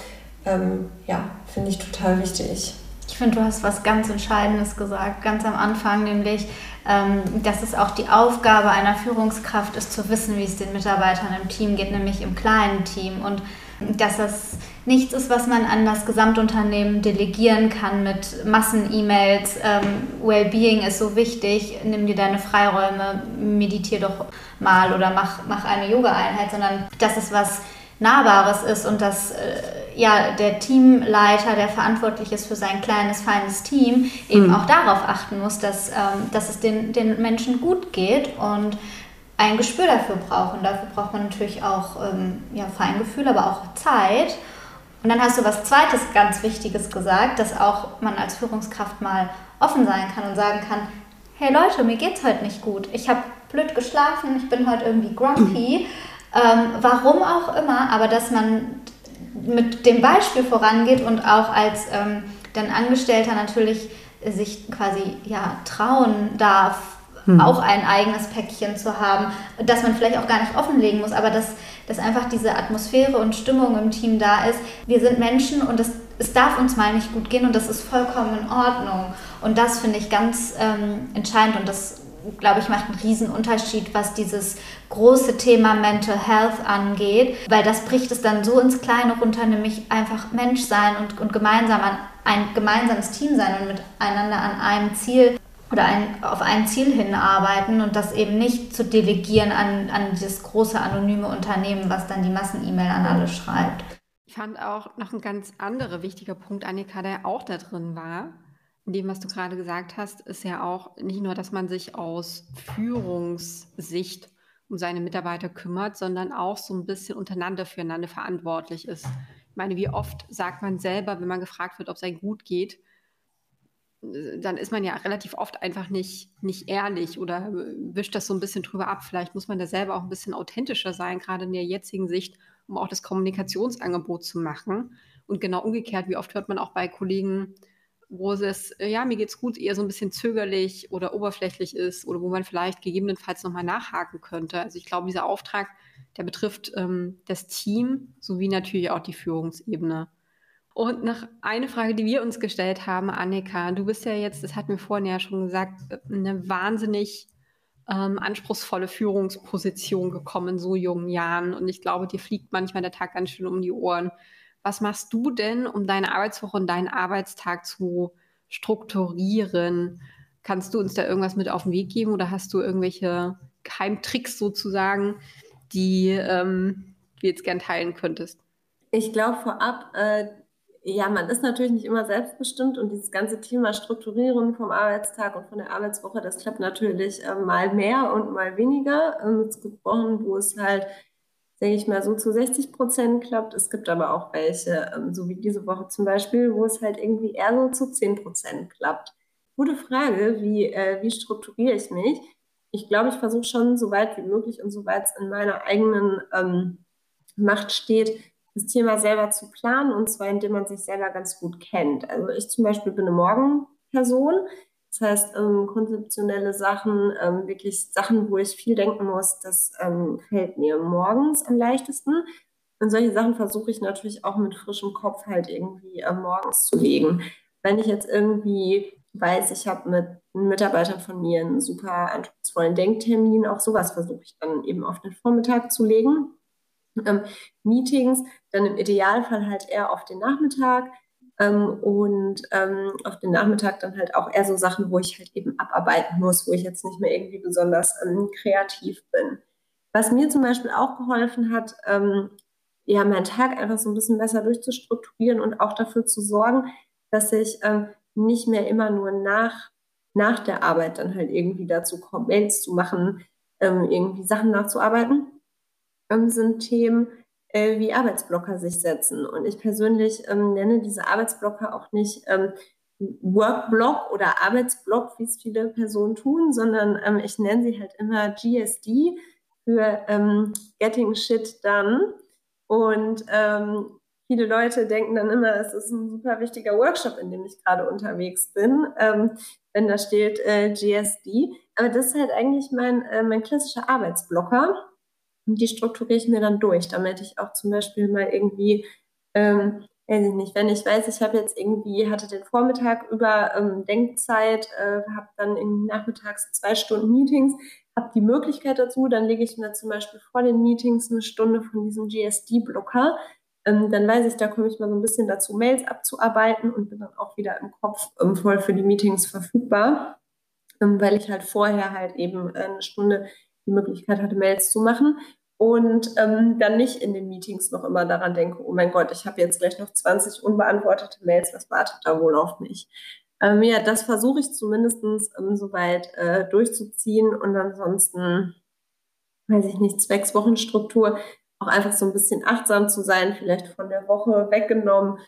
ähm, ja, finde ich total wichtig. Ich finde, du hast was ganz Entscheidendes gesagt, ganz am Anfang, nämlich, ähm, dass es auch die Aufgabe einer Führungskraft ist, zu wissen, wie es den Mitarbeitern im Team geht, nämlich im kleinen Team. Und dass das nichts ist, was man an das Gesamtunternehmen delegieren kann mit Massen-E-Mails. Ähm, Wellbeing ist so wichtig, nimm dir deine Freiräume, meditier doch mal oder mach, mach eine Yoga-Einheit, sondern dass es was Nahbares ist und dass äh, ja der Teamleiter, der verantwortlich ist für sein kleines, feines Team, eben mhm. auch darauf achten muss, dass, ähm, dass es den, den Menschen gut geht und ein Gespür dafür brauchen. Dafür braucht man natürlich auch ähm, ja, Feingefühl, aber auch Zeit. Und dann hast du was Zweites ganz Wichtiges gesagt, dass auch man als Führungskraft mal offen sein kann und sagen kann, hey Leute, mir geht's heute nicht gut. Ich habe blöd geschlafen, ich bin heute irgendwie grumpy. Ähm, warum auch immer, aber dass man mit dem Beispiel vorangeht und auch als ähm, dann Angestellter natürlich sich quasi ja trauen darf, hm. auch ein eigenes Päckchen zu haben, das man vielleicht auch gar nicht offenlegen muss, aber dass, dass einfach diese Atmosphäre und Stimmung im Team da ist. Wir sind Menschen und es, es darf uns mal nicht gut gehen und das ist vollkommen in Ordnung. Und das finde ich ganz ähm, entscheidend und das glaube ich, macht einen riesen Unterschied, was dieses große Thema Mental Health angeht, weil das bricht es dann so ins Kleine runter, nämlich einfach Mensch sein und, und gemeinsam an ein gemeinsames Team sein und miteinander an einem Ziel oder ein, auf ein Ziel hinarbeiten und das eben nicht zu delegieren an, an dieses große anonyme Unternehmen, was dann die Massen-E-Mail an alle schreibt. Ich fand auch noch ein ganz anderer wichtiger Punkt, Annika, der auch da drin war, in dem, was du gerade gesagt hast, ist ja auch nicht nur, dass man sich aus Führungssicht um seine Mitarbeiter kümmert, sondern auch so ein bisschen untereinander füreinander verantwortlich ist. Ich meine, wie oft sagt man selber, wenn man gefragt wird, ob es einem gut geht, dann ist man ja relativ oft einfach nicht, nicht ehrlich oder wischt das so ein bisschen drüber ab. Vielleicht muss man da selber auch ein bisschen authentischer sein, gerade in der jetzigen Sicht, um auch das Kommunikationsangebot zu machen. Und genau umgekehrt, wie oft hört man auch bei Kollegen, wo es, ja, mir geht's gut, eher so ein bisschen zögerlich oder oberflächlich ist oder wo man vielleicht gegebenenfalls nochmal nachhaken könnte. Also ich glaube, dieser Auftrag, der betrifft ähm, das Team sowie natürlich auch die Führungsebene. Und noch eine Frage, die wir uns gestellt haben, Annika. Du bist ja jetzt, das hatten wir vorhin ja schon gesagt, eine wahnsinnig ähm, anspruchsvolle Führungsposition gekommen in so jungen Jahren. Und ich glaube, dir fliegt manchmal der Tag ganz schön um die Ohren. Was machst du denn, um deine Arbeitswoche und deinen Arbeitstag zu strukturieren? Kannst du uns da irgendwas mit auf den Weg geben oder hast du irgendwelche Geheimtricks sozusagen, die ähm, du jetzt gern teilen könntest? Ich glaube vorab, äh, ja, man ist natürlich nicht immer selbstbestimmt und dieses ganze Thema Strukturieren vom Arbeitstag und von der Arbeitswoche, das klappt natürlich äh, mal mehr und mal weniger. Ähm, es gibt Wochen, wo es halt, sage ich mal, so zu 60 Prozent klappt. Es gibt aber auch welche, ähm, so wie diese Woche zum Beispiel, wo es halt irgendwie eher so zu 10 Prozent klappt. Gute Frage, wie, äh, wie strukturiere ich mich? Ich glaube, ich versuche schon so weit wie möglich und soweit es in meiner eigenen ähm, Macht steht, das Thema selber zu planen und zwar indem man sich selber ganz gut kennt. Also ich zum Beispiel bin eine Morgenperson. Das heißt, ähm, konzeptionelle Sachen, ähm, wirklich Sachen, wo ich viel denken muss, das ähm, fällt mir morgens am leichtesten. Und solche Sachen versuche ich natürlich auch mit frischem Kopf halt irgendwie äh, morgens zu legen. Wenn ich jetzt irgendwie weiß, ich habe mit einem Mitarbeiter von mir einen super anspruchsvollen Denktermin, auch sowas versuche ich dann eben auf den Vormittag zu legen ähm, Meetings, dann im Idealfall halt eher auf den Nachmittag ähm, und ähm, auf den Nachmittag dann halt auch eher so Sachen, wo ich halt eben abarbeiten muss, wo ich jetzt nicht mehr irgendwie besonders ähm, kreativ bin. Was mir zum Beispiel auch geholfen hat, ähm, ja, meinen Tag einfach so ein bisschen besser durchzustrukturieren und auch dafür zu sorgen, dass ich ähm, nicht mehr immer nur nach, nach der Arbeit dann halt irgendwie dazu komme, Mails zu machen, irgendwie Sachen nachzuarbeiten, sind Themen äh, wie Arbeitsblocker sich setzen. Und ich persönlich ähm, nenne diese Arbeitsblocker auch nicht ähm, Workblock oder Arbeitsblock, wie es viele Personen tun, sondern ähm, ich nenne sie halt immer GSD für ähm, Getting Shit Done. Und ähm, viele Leute denken dann immer, es ist ein super wichtiger Workshop, in dem ich gerade unterwegs bin, ähm, wenn da steht äh, GSD. Aber das ist halt eigentlich mein, äh, mein klassischer Arbeitsblocker. Und die strukturiere ich mir dann durch, damit ich auch zum Beispiel mal irgendwie, ähm, weiß ich nicht, wenn ich weiß, ich habe jetzt irgendwie, hatte den Vormittag über ähm, Denkzeit, äh, habe dann in nachmittags zwei Stunden Meetings, habe die Möglichkeit dazu, dann lege ich mir zum Beispiel vor den Meetings eine Stunde von diesem GSD-Blocker. Ähm, dann weiß ich, da komme ich mal so ein bisschen dazu, Mails abzuarbeiten und bin dann auch wieder im Kopf ähm, voll für die Meetings verfügbar, ähm, weil ich halt vorher halt eben eine Stunde die Möglichkeit hatte, Mails zu machen. und ähm, dann nicht in den Meetings noch immer daran denke, oh mein Gott, ich habe jetzt gleich noch 20 unbeantwortete Mails, was wartet da wohl auf mich? Ähm, ja, das versuche ich zumindest ähm, soweit äh, durchzuziehen und ansonsten, weiß ich nicht, zwecks Wochenstruktur, auch einfach so ein bisschen achtsam zu sein, vielleicht von der Woche weggenommen,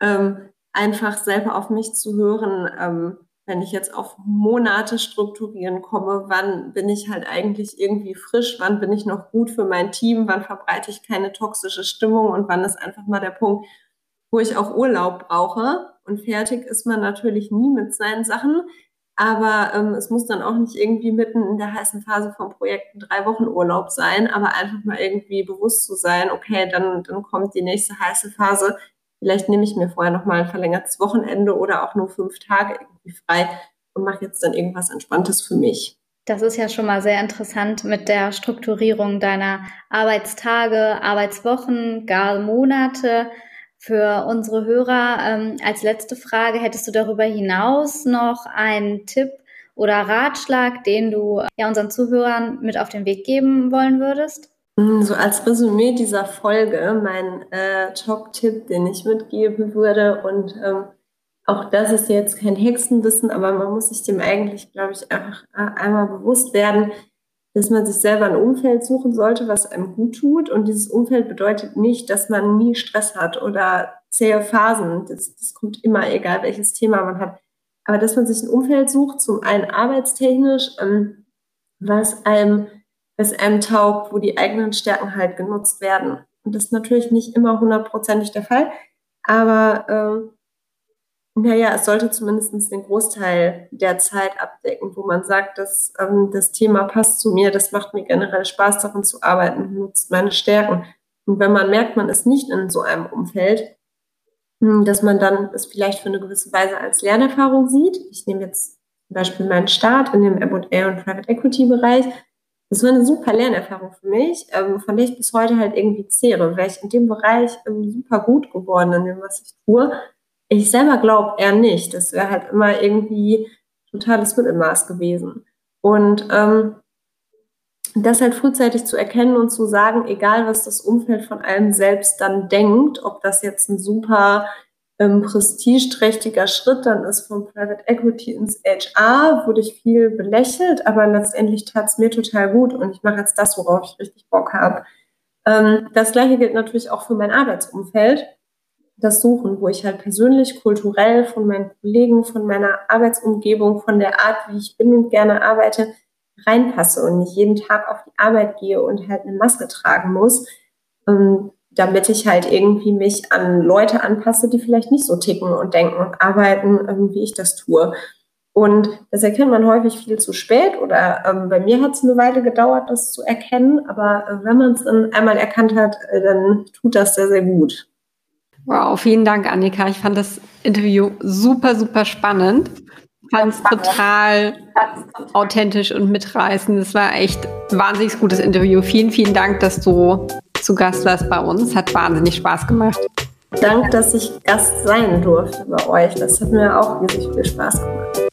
ähm, einfach selber auf mich zu hören, ähm, wenn ich jetzt auf Monate strukturieren komme, wann bin ich halt eigentlich irgendwie frisch, wann bin ich noch gut für mein Team, wann verbreite ich keine toxische Stimmung und wann ist einfach mal der Punkt, wo ich auch Urlaub brauche. Und fertig ist man natürlich nie mit seinen Sachen, aber ähm, es muss dann auch nicht irgendwie mitten in der heißen Phase vom Projekt drei Wochen Urlaub sein, aber einfach mal irgendwie bewusst zu sein, okay, dann, dann kommt die nächste heiße Phase Vielleicht nehme ich mir vorher noch mal ein verlängertes Wochenende oder auch nur fünf Tage irgendwie frei und mache jetzt dann irgendwas Entspanntes für mich. Das ist ja schon mal sehr interessant mit der Strukturierung deiner Arbeitstage, Arbeitswochen, gar Monate. Für unsere Hörer ähm, als letzte Frage, hättest du darüber hinaus noch einen Tipp oder Ratschlag, den du ja unseren Zuhörern mit auf den Weg geben wollen würdest? Mm, so als Resümee dieser Folge, mein äh, Top-Tipp, den ich mitgeben würde, und ähm, auch das ist jetzt kein Hexenwissen, aber man muss sich dem eigentlich, glaube ich, einfach äh, einmal bewusst werden, dass man sich selber ein Umfeld suchen sollte, was einem gut tut. Und dieses Umfeld bedeutet nicht, dass man nie Stress hat oder zähe Phasen. Das, das kommt immer, egal welches Thema man hat. Aber dass man sich ein Umfeld sucht, zum einen arbeitstechnisch, ähm, was einem es einem taugt, wo die eigenen Stärken halt genutzt werden. Und das ist natürlich nicht immer hundertprozentig der Fall, aber ähm, naja, es sollte zumindest den Großteil der Zeit abdecken, wo man sagt, dass ähm, das Thema passt zu mir, das macht mir generell Spaß, daran zu arbeiten, nutzt meine Stärken. Und wenn man merkt, man ist nicht in so einem Umfeld, hm, dass man dann es vielleicht für eine gewisse Weise als Lernerfahrung sieht. Ich nehme jetzt zum Beispiel meinen Start in dem M&A und Private Equity Bereich das war eine super Lernerfahrung für mich, ähm, von der ich bis heute halt irgendwie zehre, weil ich in dem Bereich ähm, super gut geworden in dem, was ich tue. Ich selber glaube eher nicht. Das wäre halt immer irgendwie totales Mittelmaß gewesen. Und ähm, das halt frühzeitig zu erkennen und zu sagen, egal was das Umfeld von einem selbst dann denkt, ob das jetzt ein super ähm, prestigeträchtiger Schritt dann ist vom Private Equity ins HR, wurde ich viel belächelt, aber letztendlich tat es mir total gut und ich mache jetzt das, worauf ich richtig Bock habe. Ähm, das gleiche gilt natürlich auch für mein Arbeitsumfeld. Das Suchen, wo ich halt persönlich, kulturell von meinen Kollegen, von meiner Arbeitsumgebung, von der Art, wie ich bin und gerne arbeite, reinpasse und nicht jeden Tag auf die Arbeit gehe und halt eine Maske tragen muss. Ähm, damit ich halt irgendwie mich an Leute anpasse, die vielleicht nicht so ticken und denken und arbeiten, ähm, wie ich das tue. Und das erkennt man häufig viel zu spät oder ähm, bei mir hat es eine Weile gedauert, das zu erkennen, aber äh, wenn man es dann einmal erkannt hat, äh, dann tut das sehr, sehr gut. Wow, vielen Dank, Annika. Ich fand das Interview super, super spannend. Ich fand es total authentisch und mitreißend. Es war echt ein wahnsinnig gutes Interview. Vielen, vielen Dank, dass du zu Gast warst bei uns. Hat wahnsinnig Spaß gemacht. Dank, dass ich Gast sein durfte bei euch. Das hat mir auch riesig viel Spaß gemacht.